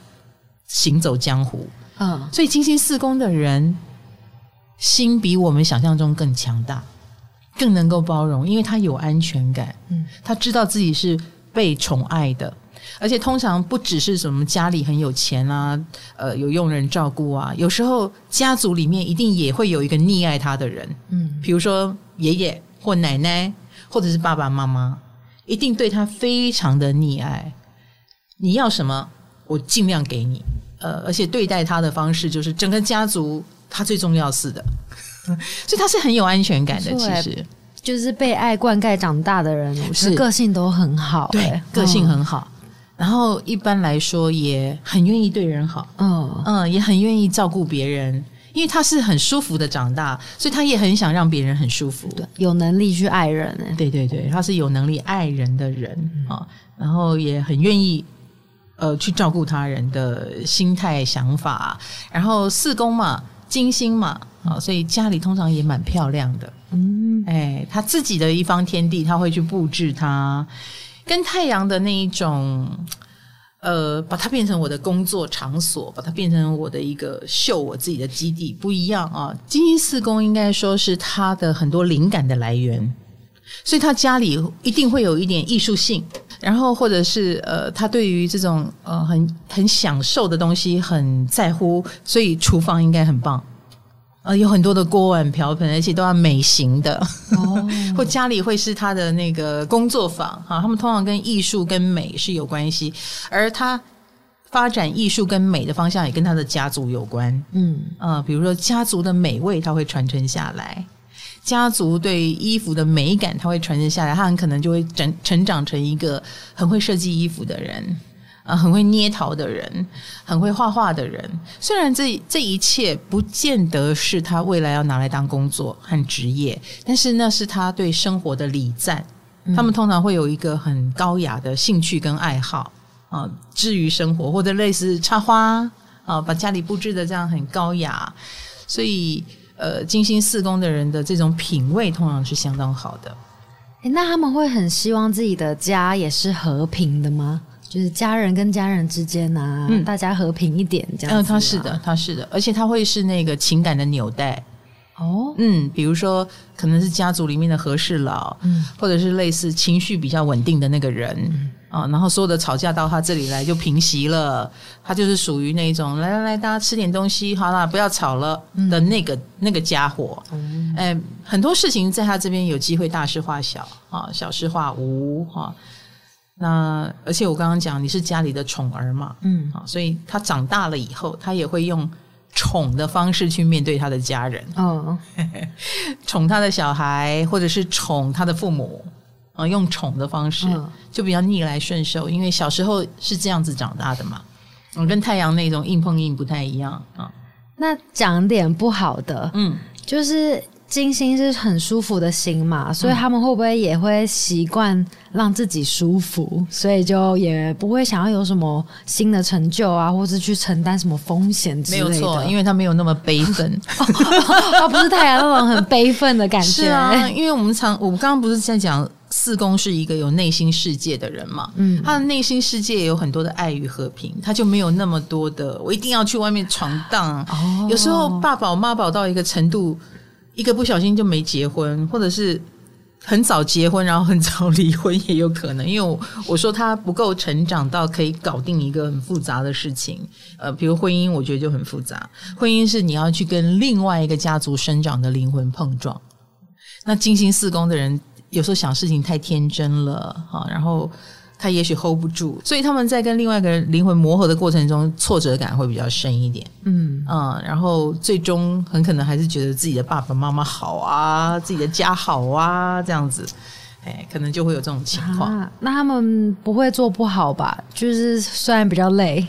行走江湖，嗯，所以金星四宫的人心比我们想象中更强大，更能够包容，因为他有安全感，嗯，他知道自己是被宠爱的，而且通常不只是什么家里很有钱啊，呃，有佣人照顾啊，有时候家族里面一定也会有一个溺爱他的人，嗯，比如说爷爷或奶奶，或者是爸爸妈妈，一定对他非常的溺爱。你要什么，我尽量给你，呃，而且对待他的方式就是整个家族他最重要似的，(laughs) 所以他是很有安全感的，其实。就是被爱灌溉长大的人，是个性都很好，对，个性很好。然后一般来说也很愿意对人好，嗯嗯，也很愿意照顾别人，因为他是很舒服的长大，所以他也很想让别人很舒服，对有能力去爱人。对对对，他是有能力爱人的人啊，然后也很愿意呃去照顾他人的心态想法。然后四宫嘛，金星嘛，啊，所以家里通常也蛮漂亮的。嗯，哎，他自己的一方天地，他会去布置它，跟太阳的那一种，呃，把它变成我的工作场所，把它变成我的一个秀我自己的基地不一样啊。金星四宫应该说是他的很多灵感的来源，所以他家里一定会有一点艺术性，然后或者是呃，他对于这种呃很很享受的东西很在乎，所以厨房应该很棒。呃，有很多的锅碗瓢盆，而且都要美型的，(laughs) 哦、或家里会是他的那个工作坊哈。他们通常跟艺术跟美是有关系，而他发展艺术跟美的方向也跟他的家族有关。嗯呃，比如说家族的美味，他会传承下来；家族对衣服的美感，他会传承下来。他很可能就会成成长成一个很会设计衣服的人。啊，很会捏陶的人，很会画画的人。虽然这这一切不见得是他未来要拿来当工作和职业，但是那是他对生活的礼赞。嗯、他们通常会有一个很高雅的兴趣跟爱好啊，至于生活或者类似插花啊，把家里布置的这样很高雅。所以，呃，金星四宫的人的这种品味通常是相当好的。诶，那他们会很希望自己的家也是和平的吗？就是家人跟家人之间啊，嗯、大家和平一点这样子、啊。嗯，他是的，他是的，而且他会是那个情感的纽带。哦，嗯，比如说可能是家族里面的和事佬，嗯，或者是类似情绪比较稳定的那个人，嗯、啊，然后所有的吵架到他这里来就平息了。他就是属于那种来来来，大家吃点东西，好啦，不要吵了的那个、嗯、那个家伙。嗯，哎，很多事情在他这边有机会大事化小啊，小事化无哈。那而且我刚刚讲你是家里的宠儿嘛，嗯，啊，所以他长大了以后，他也会用宠的方式去面对他的家人，嗯，(laughs) 宠他的小孩或者是宠他的父母，啊，用宠的方式就比较逆来顺受，因为小时候是这样子长大的嘛，嗯，跟太阳那种硬碰硬不太一样啊。那讲点不好的，嗯，就是。金星是很舒服的星嘛，所以他们会不会也会习惯让自己舒服，嗯、所以就也不会想要有什么新的成就啊，或是去承担什么风险之类的。没有错，因为他没有那么悲愤，他 (laughs) 不是太阳那种很悲愤的感觉。是啊，因为我们常我们刚刚不是在讲四宫是一个有内心世界的人嘛，嗯，他的内心世界也有很多的爱与和平，他就没有那么多的我一定要去外面闯荡。哦，有时候爸宝妈宝到一个程度。一个不小心就没结婚，或者是很早结婚，然后很早离婚也有可能。因为我说他不够成长到可以搞定一个很复杂的事情，呃，比如婚姻，我觉得就很复杂。婚姻是你要去跟另外一个家族生长的灵魂碰撞。那金星四宫的人有时候想事情太天真了，哈，然后。他也许 hold 不住，所以他们在跟另外一个人灵魂磨合的过程中，挫折感会比较深一点。嗯嗯，然后最终很可能还是觉得自己的爸爸妈妈好啊，自己的家好啊，这样子，哎，可能就会有这种情况。啊，那他们不会做不好吧？就是虽然比较累，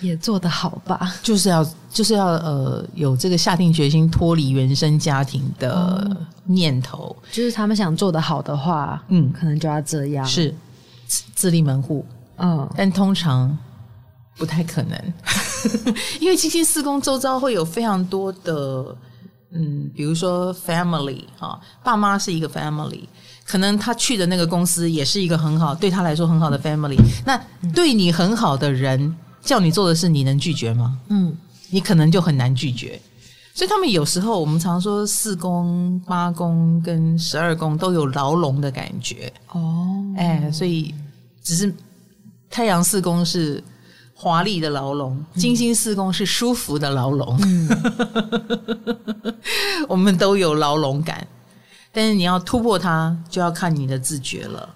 也做得好吧？就是要就是要呃有这个下定决心脱离原生家庭的念头。嗯，就是他们想做得好的话，嗯，可能就要这样。是。自立门户，嗯、哦，但通常不太可能，(laughs) 因为金星四宫周遭会有非常多的，嗯，比如说 family 哈，爸妈是一个 family，可能他去的那个公司也是一个很好，对他来说很好的 family。那对你很好的人叫你做的事，你能拒绝吗？嗯，你可能就很难拒绝。所以他们有时候，我们常说四宫、八宫跟十二宫都有牢笼的感觉。哦，哎，所以只是太阳四宫是华丽的牢笼，金星四宫是舒服的牢笼。嗯、(laughs) 我们都有牢笼感，但是你要突破它，就要看你的自觉了。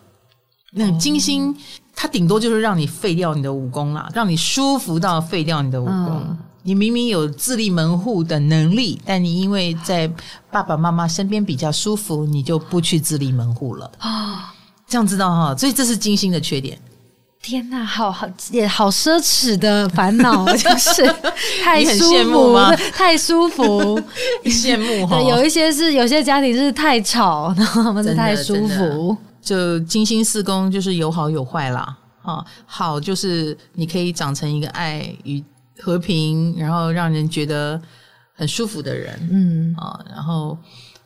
那金星，它顶多就是让你废掉你的武功啦，让你舒服到废掉你的武功。嗯、你明明有自立门户的能力，但你因为在爸爸妈妈身边比较舒服，你就不去自立门户了啊。这样知道哈，所以这是金星的缺点。天哪，好好也好奢侈的烦恼，(laughs) 就是太舒服，羡慕吗？太舒服，(laughs) 羡慕哈。有一些是有些家庭是太吵，(laughs) 然后他们是太舒服。就金星四宫就是有好有坏啦，啊，好就是你可以长成一个爱与和平，然后让人觉得很舒服的人，嗯。啊，然后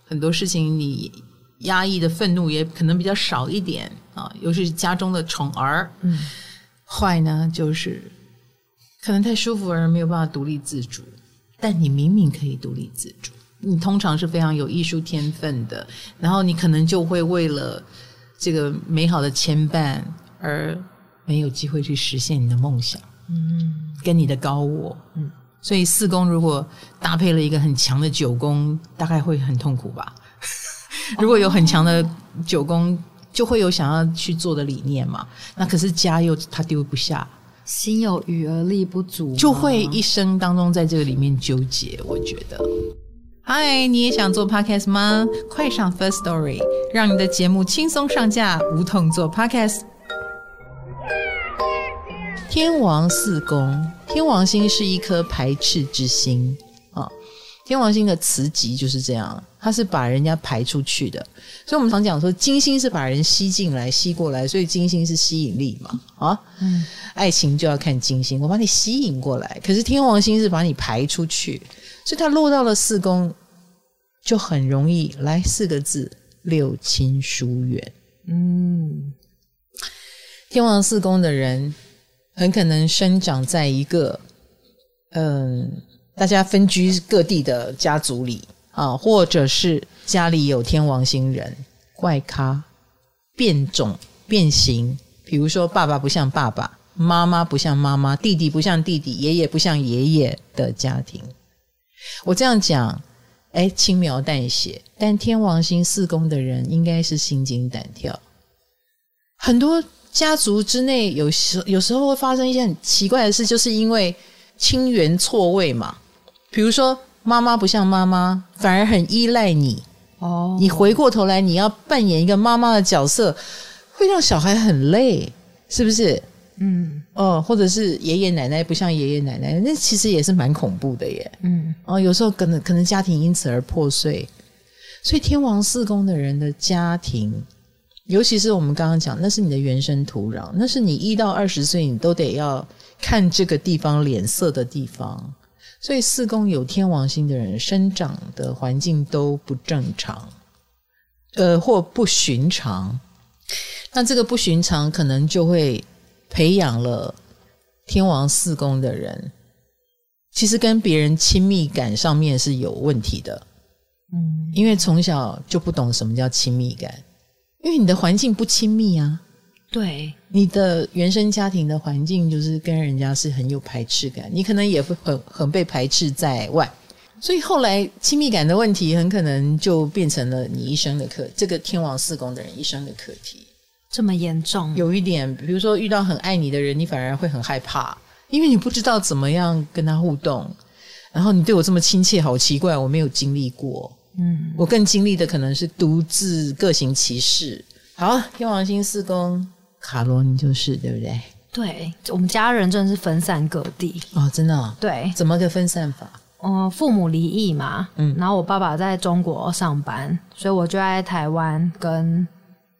很多事情你压抑的愤怒也可能比较少一点。啊，尤其是家中的宠儿，嗯，坏呢就是可能太舒服而没有办法独立自主，但你明明可以独立自主，你通常是非常有艺术天分的，然后你可能就会为了这个美好的牵绊而没有机会去实现你的梦想，嗯，跟你的高我，嗯，所以四宫如果搭配了一个很强的九宫，大概会很痛苦吧？(laughs) 如果有很强的九宫。就会有想要去做的理念嘛，那可是家又他丢不下，心有余而力不足，就会一生当中在这个里面纠结。我觉得，嗨，你也想做 podcast 吗？快上 First Story，让你的节目轻松上架，无痛做 podcast。天王四宫，天王星是一颗排斥之星啊。天王星的磁极就是这样，它是把人家排出去的。所以我们常讲说，金星是把人吸进来、吸过来，所以金星是吸引力嘛，啊，嗯，爱情就要看金星，我把你吸引过来。可是天王星是把你排出去，所以它落到了四宫，就很容易来四个字：六亲疏远。嗯，天王四宫的人很可能生长在一个，嗯。大家分居各地的家族里啊，或者是家里有天王星人，怪咖、变种、变形。比如说，爸爸不像爸爸，妈妈不像妈妈，弟弟不像弟弟，爷爷不像爷爷的家庭。我这样讲，哎，轻描淡写。但天王星四宫的人，应该是心惊胆跳。很多家族之内，有时有时候会发生一些很奇怪的事，就是因为亲缘错位嘛。比如说，妈妈不像妈妈，反而很依赖你。哦，你回过头来，你要扮演一个妈妈的角色，会让小孩很累，是不是？嗯，哦，或者是爷爷奶奶不像爷爷奶奶，那其实也是蛮恐怖的耶。嗯，哦，有时候可能可能家庭因此而破碎。所以天王四宫的人的家庭，尤其是我们刚刚讲，那是你的原生土壤，那是你一到二十岁你都得要看这个地方脸色的地方。所以四宫有天王星的人，生长的环境都不正常，呃，或不寻常。那这个不寻常，可能就会培养了天王四宫的人，其实跟别人亲密感上面是有问题的。嗯，因为从小就不懂什么叫亲密感，因为你的环境不亲密啊。对，你的原生家庭的环境就是跟人家是很有排斥感，你可能也会很很被排斥在外，所以后来亲密感的问题很可能就变成了你一生的课，这个天王四宫的人一生的课题。这么严重？有一点，比如说遇到很爱你的人，你反而会很害怕，因为你不知道怎么样跟他互动，然后你对我这么亲切，好奇怪，我没有经历过。嗯，我更经历的可能是独自各行其事。好，天王星四宫。卡罗，你就是对不对？对，我们家人真的是分散各地哦，真的、哦。对，怎么个分散法？嗯，父母离异嘛，嗯，然后我爸爸在中国上班，所以我就在台湾跟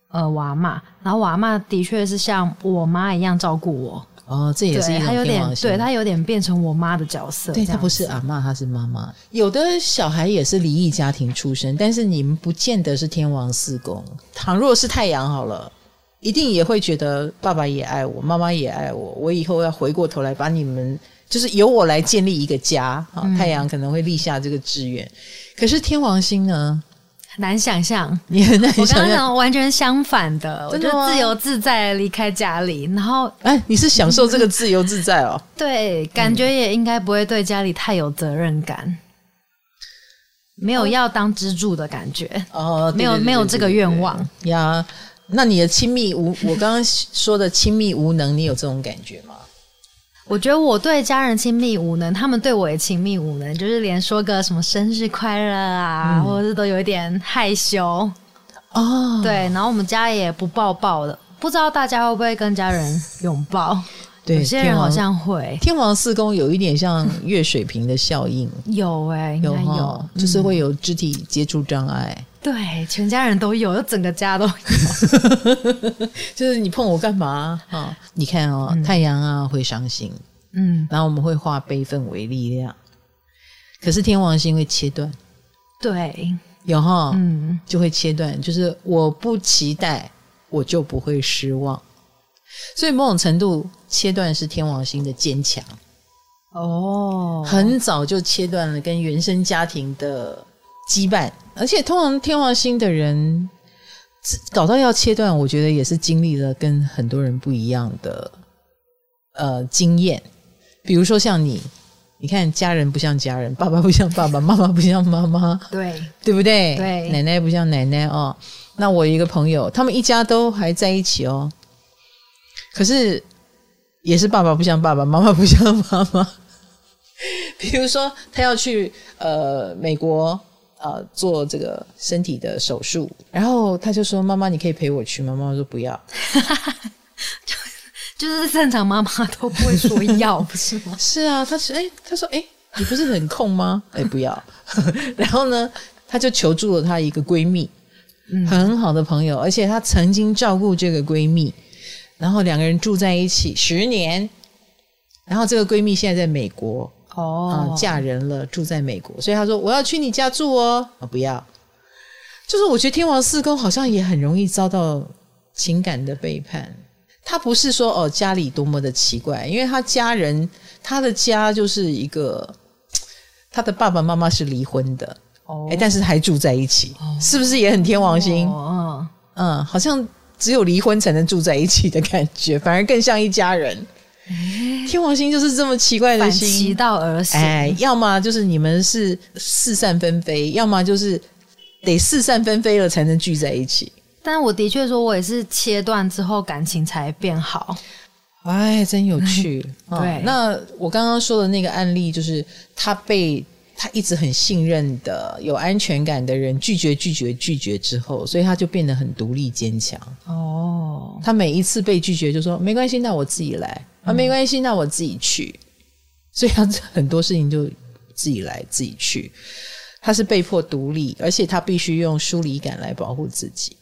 呃我阿嬷，然后我阿嬷的确是像我妈一样照顾我。哦，这也是一个天王星，他有点，对，他有点变成我妈的角色。对，他不是阿嬷，他是妈妈。有的小孩也是离异家庭出身，但是你们不见得是天王四宫。倘若是太阳好了。一定也会觉得爸爸也爱我，妈妈也爱我。我以后要回过头来把你们，就是由我来建立一个家啊。太阳可能会立下这个志愿，可是天王星呢，难想象，你很难想象。我刚刚讲完全相反的？我就自由自在离开家里，然后哎，你是享受这个自由自在哦？(laughs) 对，感觉也应该不会对家里太有责任感，嗯、没有要当支柱的感觉哦，没有没有这个愿望呀。那你的亲密无，我刚刚说的亲密无能，你有这种感觉吗？我觉得我对家人亲密无能，他们对我也亲密无能，就是连说个什么生日快乐啊，嗯、或者是都有一点害羞哦。对，然后我们家也不抱抱的，不知道大家会不会跟家人拥抱？(laughs) 对，有些人好像会。天王四宫有一点像月水瓶的效应，(laughs) 有哎、欸，有有，就是会有肢体接触障碍。嗯对，全家人都有，整个家都有。(laughs) 就是你碰我干嘛？哦，你看哦，嗯、太阳啊会伤心，嗯，然后我们会化悲愤为力量。可是天王星会切断，对，有哈，嗯，就会切断。就是我不期待，我就不会失望。所以某种程度，切断是天王星的坚强。哦，很早就切断了跟原生家庭的羁绊。而且通常天王星的人搞到要切断，我觉得也是经历了跟很多人不一样的呃经验。比如说像你，你看家人不像家人，爸爸不像爸爸，(laughs) 妈妈不像妈妈，对对不对？对，奶奶不像奶奶哦。那我一个朋友，他们一家都还在一起哦，可是也是爸爸不像爸爸，妈妈不像妈妈。(laughs) 比如说他要去呃美国。呃，做这个身体的手术，然后他就说：“妈妈，你可以陪我去吗？”妈妈说：“不要。(laughs) ”就就是正常妈妈都不会说要，不是吗？(laughs) 是啊，他说：“哎，他说：哎，你不是很空吗？哎，不要。(laughs) ”然后呢，他就求助了他一个闺蜜，嗯，很好的朋友，而且他曾经照顾这个闺蜜，然后两个人住在一起十年，然后这个闺蜜现在在美国。哦、嗯，嫁人了，住在美国，所以他说我要去你家住哦。啊，不要，就是我觉得天王四宫好像也很容易遭到情感的背叛。他不是说哦家里多么的奇怪，因为他家人他的家就是一个他的爸爸妈妈是离婚的哦，哎，但是还住在一起，哦、是不是也很天王星？哦、嗯，好像只有离婚才能住在一起的感觉，反而更像一家人。(laughs) 天王星就是这么奇怪的星，其道而行。哎，要么就是你们是四散纷飞，要么就是得四散纷飞了才能聚在一起。但我的确说，我也是切断之后感情才变好。哎，真有趣。嗯、(laughs) 对，那我刚刚说的那个案例，就是他被他一直很信任的、有安全感的人拒绝、拒绝、拒绝之后，所以他就变得很独立坚强。哦，他每一次被拒绝，就说没关系，那我自己来。啊，没关系，那我自己去。所以他很多事情就自己来，自己去。他是被迫独立，而且他必须用疏离感来保护自己。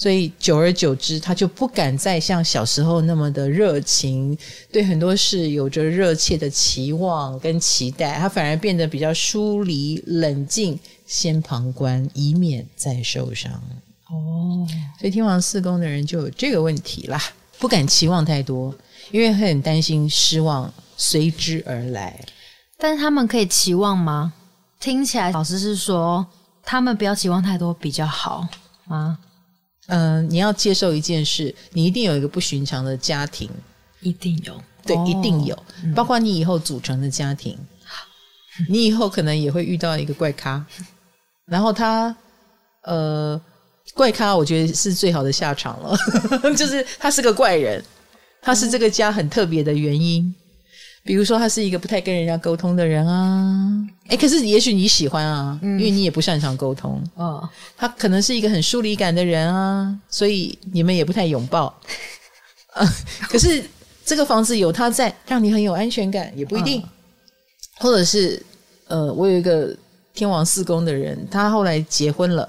所以久而久之，他就不敢再像小时候那么的热情，对很多事有着热切的期望跟期待。他反而变得比较疏离、冷静，先旁观，以免再受伤。哦，所以天王四宫的人就有这个问题啦，不敢期望太多。因为很担心失望随之而来，但是他们可以期望吗？听起来老师是说他们不要期望太多比较好吗？嗯、呃，你要接受一件事，你一定有一个不寻常的家庭，一定有，对，哦、一定有，包括你以后组成的家庭，嗯、你以后可能也会遇到一个怪咖，(laughs) 然后他呃，怪咖，我觉得是最好的下场了，(laughs) 就是他是个怪人。他是这个家很特别的原因，比如说他是一个不太跟人家沟通的人啊，诶，可是也许你喜欢啊，因为你也不擅长沟通。哦，他可能是一个很疏离感的人啊，所以你们也不太拥抱。啊，可是这个房子有他在，让你很有安全感，也不一定。或者是呃，我有一个天王四宫的人，他后来结婚了，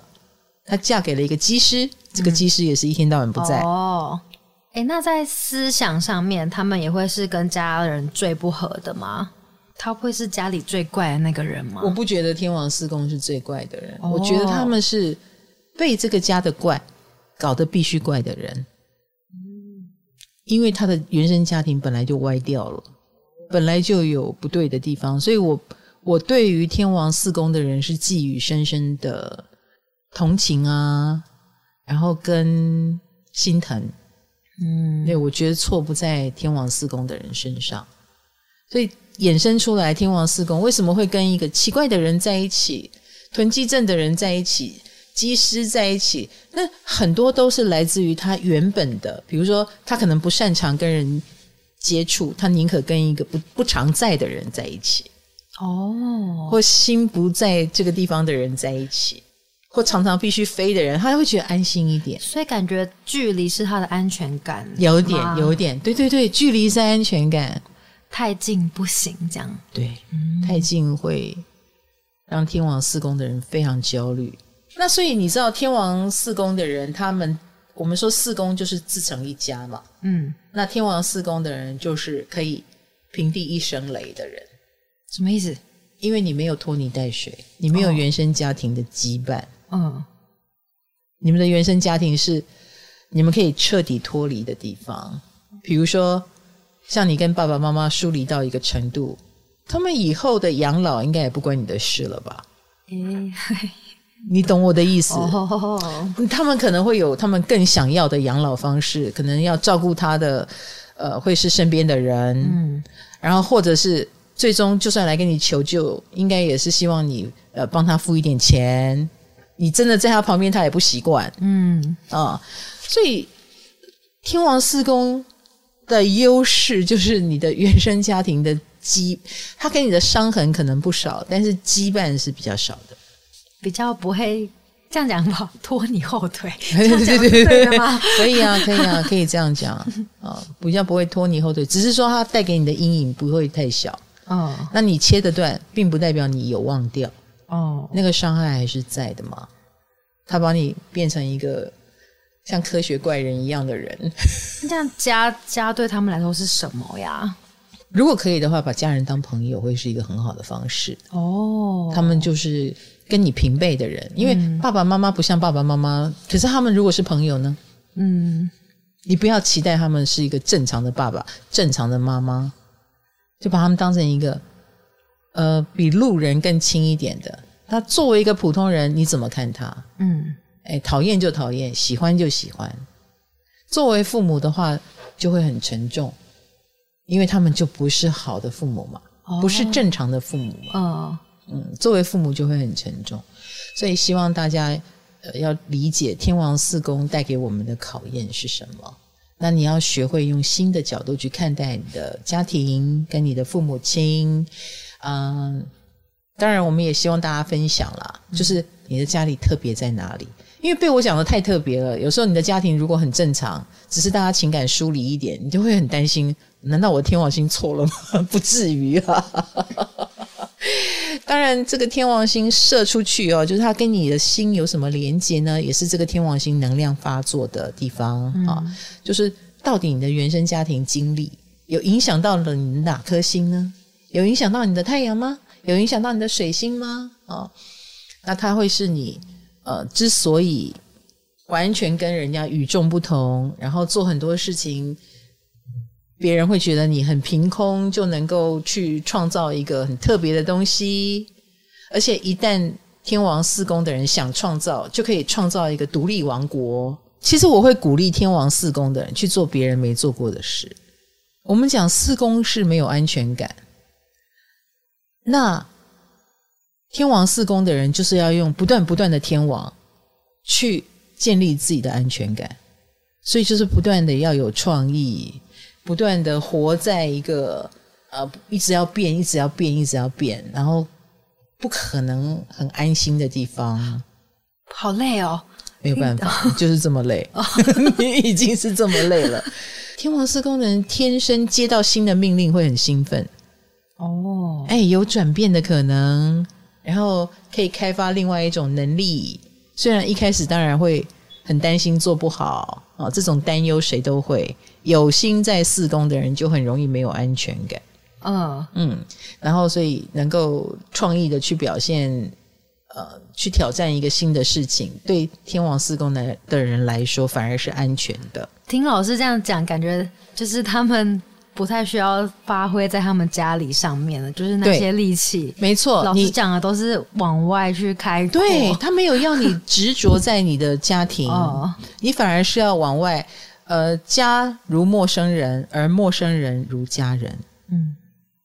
他嫁给了一个机师，这个机师也是一天到晚不在。哦。诶，那在思想上面，他们也会是跟家人最不合的吗？他会是家里最怪的那个人吗？我不觉得天王四宫是最怪的人，哦、我觉得他们是被这个家的怪搞得必须怪的人。嗯，因为他的原生家庭本来就歪掉了，本来就有不对的地方，所以我我对于天王四宫的人是寄予深深的同情啊，然后跟心疼。嗯，对，我觉得错不在天王四宫的人身上，所以衍生出来天王四宫为什么会跟一个奇怪的人在一起，囤积症的人在一起，机师在一起，那很多都是来自于他原本的，比如说他可能不擅长跟人接触，他宁可跟一个不不常在的人在一起，哦，或心不在这个地方的人在一起。或常常必须飞的人，他会觉得安心一点，所以感觉距离是他的安全感，有点，有点，对对对，距离是安全感，太近不行，这样，对，嗯、太近会让天王四宫的人非常焦虑。那所以你知道，天王四宫的人，他们我们说四宫就是自成一家嘛，嗯，那天王四宫的人就是可以平地一声雷的人，什么意思？因为你没有拖泥带水，你没有原生家庭的羁绊。哦嗯，你们的原生家庭是你们可以彻底脱离的地方。比如说，像你跟爸爸妈妈疏离到一个程度，他们以后的养老应该也不关你的事了吧？诶，(laughs) 你懂我的意思。哦，他们可能会有他们更想要的养老方式，可能要照顾他的，呃，会是身边的人。嗯，然后或者是最终就算来跟你求救，应该也是希望你呃帮他付一点钱。你真的在他旁边，他也不习惯。嗯啊，所以天王四宫的优势就是你的原生家庭的羁，他给你的伤痕可能不少，但是羁绊是比较少的，比较不会这样讲吧，拖你后腿。(laughs) 对对对对吗，(laughs) 可以啊，可以啊，可以这样讲啊，比较不会拖你后腿，只是说他带给你的阴影不会太小。哦，那你切的断，并不代表你有忘掉。哦，那个伤害还是在的嘛？他把你变成一个像科学怪人一样的人，(laughs) 这样家家对他们来说是什么呀？如果可以的话，把家人当朋友会是一个很好的方式。哦，他们就是跟你平辈的人，因为爸爸妈妈不像爸爸妈妈，可是他们如果是朋友呢？嗯，你不要期待他们是一个正常的爸爸、正常的妈妈，就把他们当成一个。呃，比路人更轻一点的，他作为一个普通人，你怎么看他？嗯，哎，讨厌就讨厌，喜欢就喜欢。作为父母的话，就会很沉重，因为他们就不是好的父母嘛，哦、不是正常的父母嘛。哦、嗯，作为父母就会很沉重，所以希望大家呃要理解天王四宫带给我们的考验是什么。那你要学会用新的角度去看待你的家庭，跟你的父母亲。嗯，当然，我们也希望大家分享啦，就是你的家里特别在哪里？因为被我讲的太特别了。有时候你的家庭如果很正常，只是大家情感疏离一点，你就会很担心。难道我的天王星错了吗？(laughs) 不至于啊。(laughs) 当然，这个天王星射出去哦，就是它跟你的心有什么连接呢？也是这个天王星能量发作的地方啊。就是到底你的原生家庭经历有影响到了你哪颗星呢？有影响到你的太阳吗？有影响到你的水星吗？哦，那它会是你呃，之所以完全跟人家与众不同，然后做很多事情，别人会觉得你很凭空就能够去创造一个很特别的东西，而且一旦天王四宫的人想创造，就可以创造一个独立王国。其实我会鼓励天王四宫的人去做别人没做过的事。我们讲四宫是没有安全感。那天王四宫的人就是要用不断不断的天王去建立自己的安全感，所以就是不断的要有创意，不断的活在一个呃一直要变、一直要变、一直要变，然后不可能很安心的地方。好累哦，没有办法，(laughs) 就是这么累。(laughs) 你已经是这么累了。天王四宫的人天生接到新的命令会很兴奋。哦，哎，有转变的可能，然后可以开发另外一种能力。虽然一开始当然会很担心做不好啊，这种担忧谁都会。有心在四宫的人就很容易没有安全感。嗯嗯，然后所以能够创意的去表现，呃，去挑战一个新的事情，对天王四宫的人来说反而是安全的。听老师这样讲，感觉就是他们。不太需要发挥在他们家里上面了，就是那些力气，没错，老师讲的都是往外去开拓，对，他没有要你执着在你的家庭，(laughs) 哦、你反而是要往外，呃，家如陌生人，而陌生人如家人，嗯。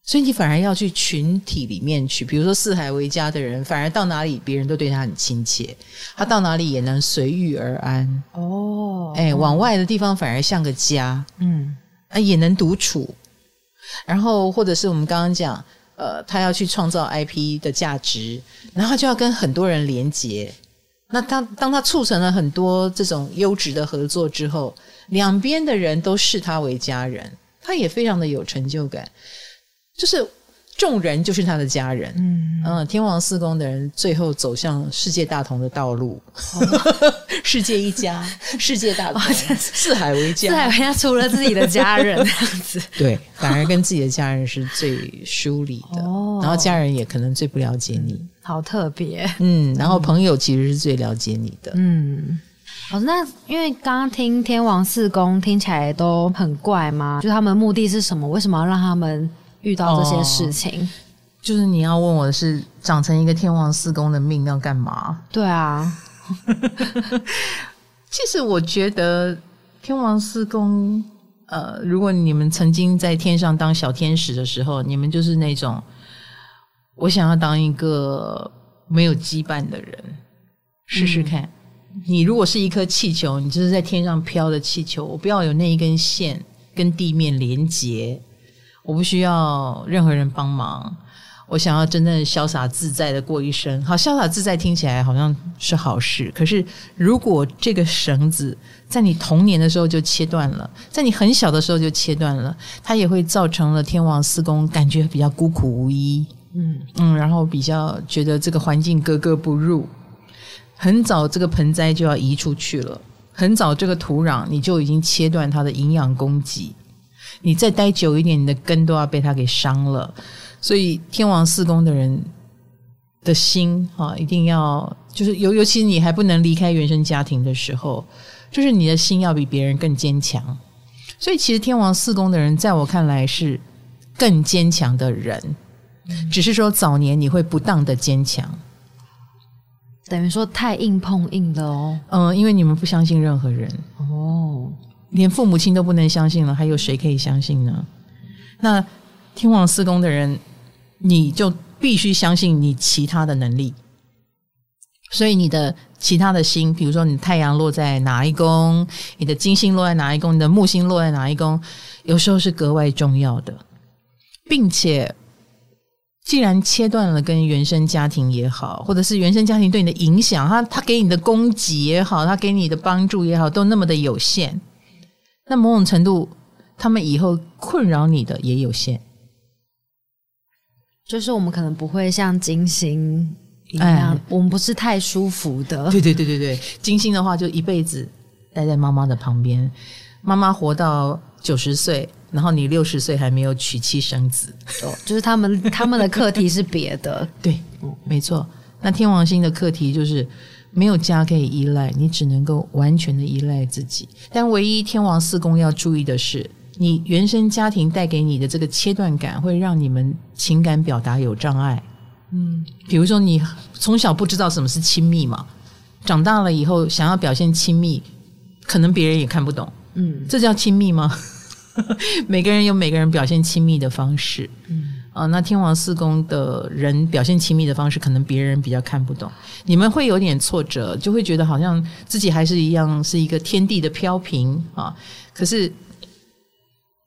所以你反而要去群体里面去，比如说四海为家的人，反而到哪里别人都对他很亲切，他到哪里也能随遇而安。哦，哎，往外的地方反而像个家，嗯，啊，也能独处。然后或者是我们刚刚讲，呃，他要去创造 IP 的价值，然后就要跟很多人连接。那当当他促成了很多这种优质的合作之后，两边的人都视他为家人，他也非常的有成就感。就是众人就是他的家人，嗯，嗯，天王四宫的人最后走向世界大同的道路，哦、(laughs) 世界一家，世界大同，四海为家，四海为家除了自己的家人这样子，(laughs) 对，反而跟自己的家人是最疏离的，哦，然后家人也可能最不了解你，嗯、好特别，嗯，然后朋友其实是最了解你的，嗯，好，那因为刚刚听天王四宫听起来都很怪嘛，就他们目的是什么？为什么要让他们？遇到这些事情，哦，就是你要问我的是，长成一个天王四宫的命要干嘛？对啊，(laughs) 其实我觉得天王四宫，呃，如果你们曾经在天上当小天使的时候，你们就是那种我想要当一个没有羁绊的人，试试看。嗯、你如果是一颗气球，你就是在天上飘的气球，我不要有那一根线跟地面连接。我不需要任何人帮忙，我想要真正潇洒自在的过一生。好，潇洒自在听起来好像是好事，可是如果这个绳子在你童年的时候就切断了，在你很小的时候就切断了，它也会造成了天王四宫感觉比较孤苦无依，嗯嗯，然后比较觉得这个环境格格不入，很早这个盆栽就要移出去了，很早这个土壤你就已经切断它的营养供给。你再待久一点，你的根都要被他给伤了。所以天王四宫的人的心啊，一定要就是尤尤其你还不能离开原生家庭的时候，就是你的心要比别人更坚强。所以其实天王四宫的人，在我看来是更坚强的人，只是说早年你会不当的坚强，等于说太硬碰硬了哦。嗯，因为你们不相信任何人哦。连父母亲都不能相信了，还有谁可以相信呢？那天王四宫的人，你就必须相信你其他的能力。所以你的其他的星，比如说你太阳落在哪一宫，你的金星落在哪一宫，你的木星落在哪一宫，有时候是格外重要的。并且，既然切断了跟原生家庭也好，或者是原生家庭对你的影响，他他给你的供给也好，他给你的帮助也好，都那么的有限。那某种程度，他们以后困扰你的也有限，就是我们可能不会像金星一样，哎、我们不是太舒服的。对对对对对，金星的话就一辈子待在妈妈的旁边，妈妈活到九十岁，然后你六十岁还没有娶妻生子，哦，就是他们他们的课题是别的。(laughs) 对，没错。那天王星的课题就是。没有家可以依赖，你只能够完全的依赖自己。但唯一天王四宫要注意的是，你原生家庭带给你的这个切断感，会让你们情感表达有障碍。嗯，比如说你从小不知道什么是亲密嘛，长大了以后想要表现亲密，可能别人也看不懂。嗯，这叫亲密吗？(laughs) 每个人有每个人表现亲密的方式。嗯。啊，那天王四宫的人表现亲密的方式，可能别人比较看不懂，你们会有点挫折，就会觉得好像自己还是一样是一个天地的飘萍啊。可是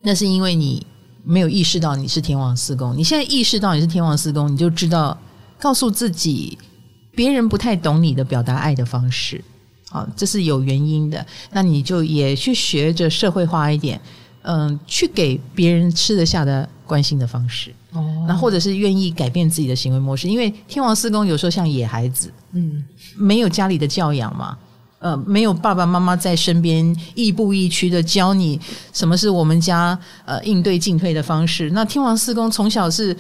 那是因为你没有意识到你是天王四宫，你现在意识到你是天王四宫，你就知道告诉自己，别人不太懂你的表达爱的方式，啊，这是有原因的。那你就也去学着社会化一点，嗯，去给别人吃得下的关心的方式。哦，那或者是愿意改变自己的行为模式，因为天王四宫有时候像野孩子，嗯，没有家里的教养嘛，呃，没有爸爸妈妈在身边亦步亦趋的教你什么是我们家呃应对进退的方式。那天王四宫从小是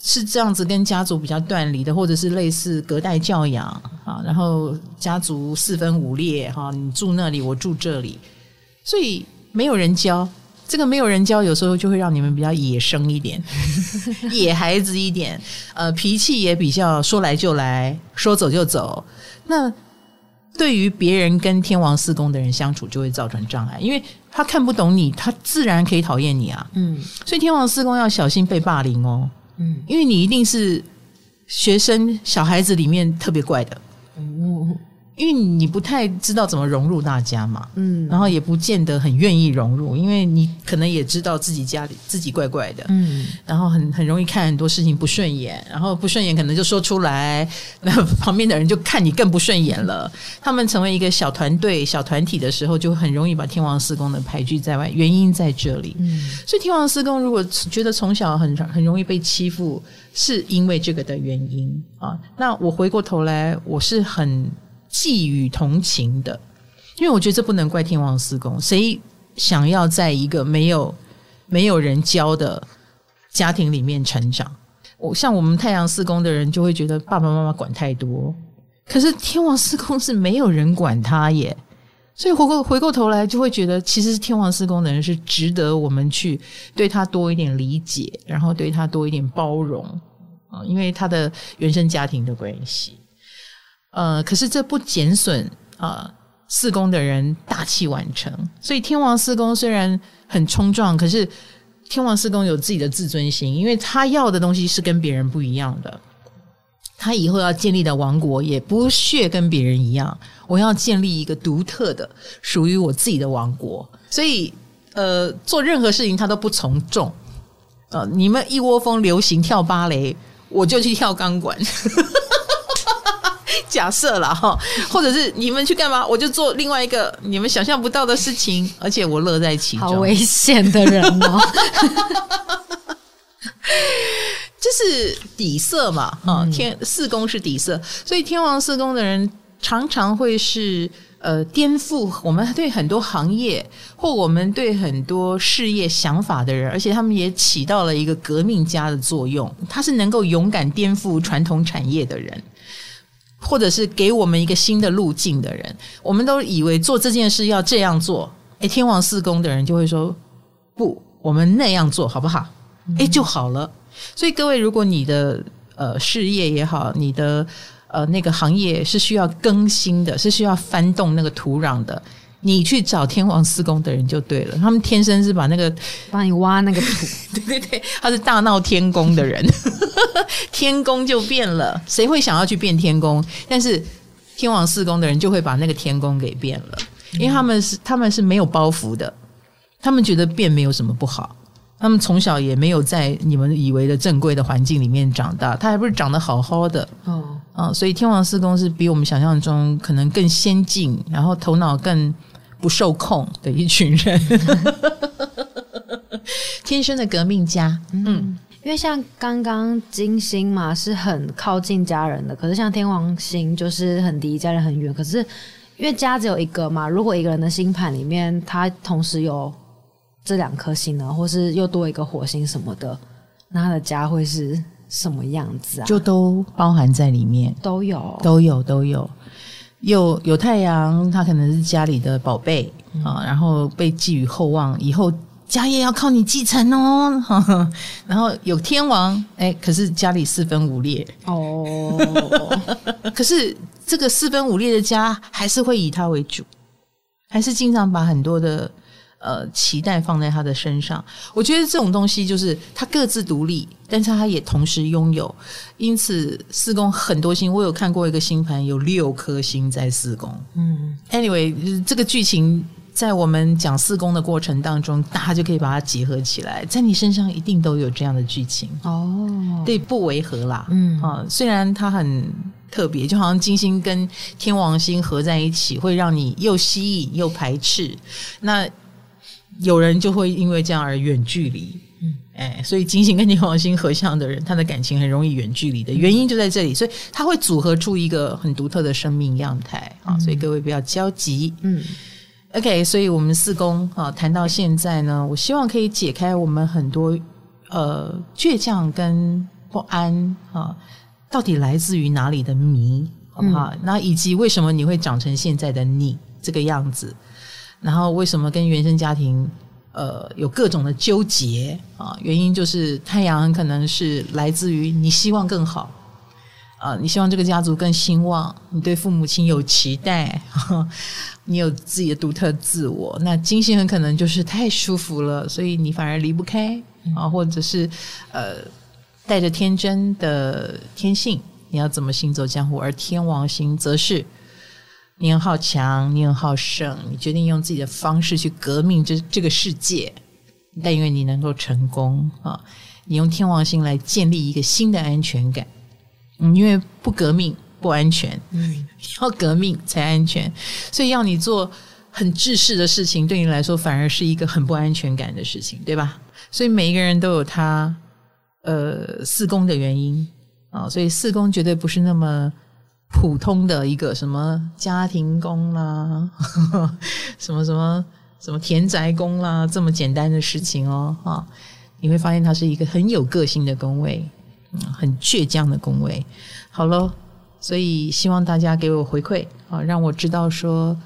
是这样子跟家族比较断离的，或者是类似隔代教养啊，然后家族四分五裂哈，你住那里，我住这里，所以没有人教。这个没有人教，有时候就会让你们比较野生一点，(laughs) 野孩子一点，呃，脾气也比较说来就来，说走就走。那对于别人跟天王四宫的人相处，就会造成障碍，因为他看不懂你，他自然可以讨厌你啊。嗯，所以天王四宫要小心被霸凌哦。嗯，因为你一定是学生小孩子里面特别怪的。嗯。因为你不太知道怎么融入大家嘛，嗯，然后也不见得很愿意融入，因为你可能也知道自己家里自己怪怪的，嗯，然后很很容易看很多事情不顺眼，然后不顺眼可能就说出来，那 (laughs) 旁边的人就看你更不顺眼了。他们成为一个小团队、小团体的时候，就很容易把天王四宫的排拒在外。原因在这里，嗯，所以天王四宫如果觉得从小很很容易被欺负，是因为这个的原因啊。那我回过头来，我是很。寄予同情的，因为我觉得这不能怪天王四宫。谁想要在一个没有没有人教的家庭里面成长？我像我们太阳四宫的人，就会觉得爸爸妈妈管太多。可是天王四宫是没有人管他耶，所以回过回过头来，就会觉得其实天王四宫的人是值得我们去对他多一点理解，然后对他多一点包容啊，因为他的原生家庭的关系。呃，可是这不减损啊，四宫的人大器晚成。所以天王四宫虽然很冲撞，可是天王四宫有自己的自尊心，因为他要的东西是跟别人不一样的。他以后要建立的王国也不屑跟别人一样，我要建立一个独特的、属于我自己的王国。所以，呃，做任何事情他都不从众。呃，你们一窝蜂流行跳芭蕾，我就去跳钢管。(laughs) 假设了哈，或者是你们去干嘛，我就做另外一个你们想象不到的事情，而且我乐在其中。好危险的人哦！(laughs) 这是底色嘛？哈，天四宫是底色，所以天王四宫的人常常会是呃颠覆我们对很多行业或我们对很多事业想法的人，而且他们也起到了一个革命家的作用。他是能够勇敢颠覆传统产业的人。或者是给我们一个新的路径的人，我们都以为做这件事要这样做，诶，天王四宫的人就会说不，我们那样做好不好？诶，就好了。所以各位，如果你的呃事业也好，你的呃那个行业是需要更新的，是需要翻动那个土壤的。你去找天王四宫的人就对了，他们天生是把那个帮你挖那个土，(laughs) 对对对，他是大闹天宫的人，(laughs) 天宫就变了，谁会想要去变天宫？但是天王四宫的人就会把那个天宫给变了，因为他们是他们是没有包袱的，他们觉得变没有什么不好，他们从小也没有在你们以为的正规的环境里面长大，他还不是长得好好的哦，啊，所以天王四宫是比我们想象中可能更先进，然后头脑更。不受控的一群人，(laughs) 天生的革命家。嗯，因为像刚刚金星嘛，是很靠近家人的，可是像天王星就是很离家人很远。可是因为家只有一个嘛，如果一个人的星盘里面，他同时有这两颗星呢，或是又多一个火星什么的，那他的家会是什么样子啊？就都包含在里面，都有，都有，都有。有有太阳，他可能是家里的宝贝啊，然后被寄予厚望，以后家业要靠你继承哦。呵呵，然后有天王，哎，可是家里四分五裂哦。(laughs) 可是这个四分五裂的家，还是会以他为主，还是经常把很多的。呃，期待放在他的身上，我觉得这种东西就是他各自独立，但是他也同时拥有。因此，四宫很多星，我有看过一个星盘，有六颗星在四宫。嗯，anyway，这个剧情在我们讲四宫的过程当中，大家就可以把它结合起来，在你身上一定都有这样的剧情哦。对，不违和啦。嗯啊，虽然它很特别，就好像金星跟天王星合在一起，会让你又吸引又排斥。那有人就会因为这样而远距离，嗯，哎，所以金星跟天王星合相的人，他的感情很容易远距离的原因就在这里，所以他会组合出一个很独特的生命样态啊，所以各位不要焦急，嗯，OK，所以我们四宫啊谈到现在呢，我希望可以解开我们很多呃倔强跟不安啊，到底来自于哪里的谜，好不好？那以及为什么你会长成现在的你这个样子？然后为什么跟原生家庭呃有各种的纠结啊。原因就是太阳可能是来自于你希望更好啊，你希望这个家族更兴旺，你对父母亲有期待，(laughs) 你有自己的独特自我。那金星很可能就是太舒服了，所以你反而离不开啊，或者是呃带着天真的天性。你要怎么行走江湖？而天王星则是你很好强，你很好胜，你决定用自己的方式去革命这这个世界。但愿你能够成功啊，你用天王星来建立一个新的安全感。嗯，因为不革命不安全，嗯，要革命才安全。所以要你做很制式的事情，对你来说反而是一个很不安全感的事情，对吧？所以每一个人都有他呃四宫的原因。啊，所以四宫绝对不是那么普通的一个什么家庭工啦，(laughs) 什么什么什么田宅工啦，这么简单的事情哦。啊，你会发现它是一个很有个性的工位，嗯，很倔强的工位。好喽，所以希望大家给我回馈啊，让我知道说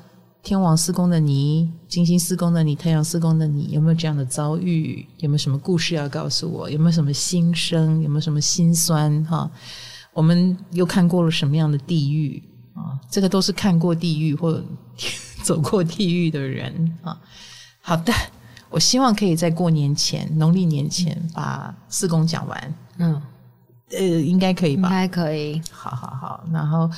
天王四宫的你、金星四宫的你、太阳四宫的你有没有这样的遭遇？有没有什么故事要告诉我？有没有什么心声？有没有什么心酸？哈，我们又看过了什么样的地狱啊？这个都是看过地狱或 (laughs) 走过地狱的人啊。好的，我希望可以在过年前，农历年前把四宫讲完。嗯，呃，应该可以吧？应该可以。好好好，然后。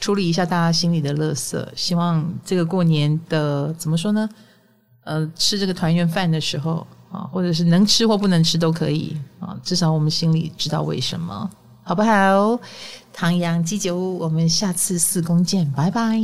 处理一下大家心里的垃圾，希望这个过年的怎么说呢？呃，吃这个团圆饭的时候啊，或者是能吃或不能吃都可以啊，至少我们心里知道为什么，好不好？唐阳鸡酒，我们下次四公见，拜拜。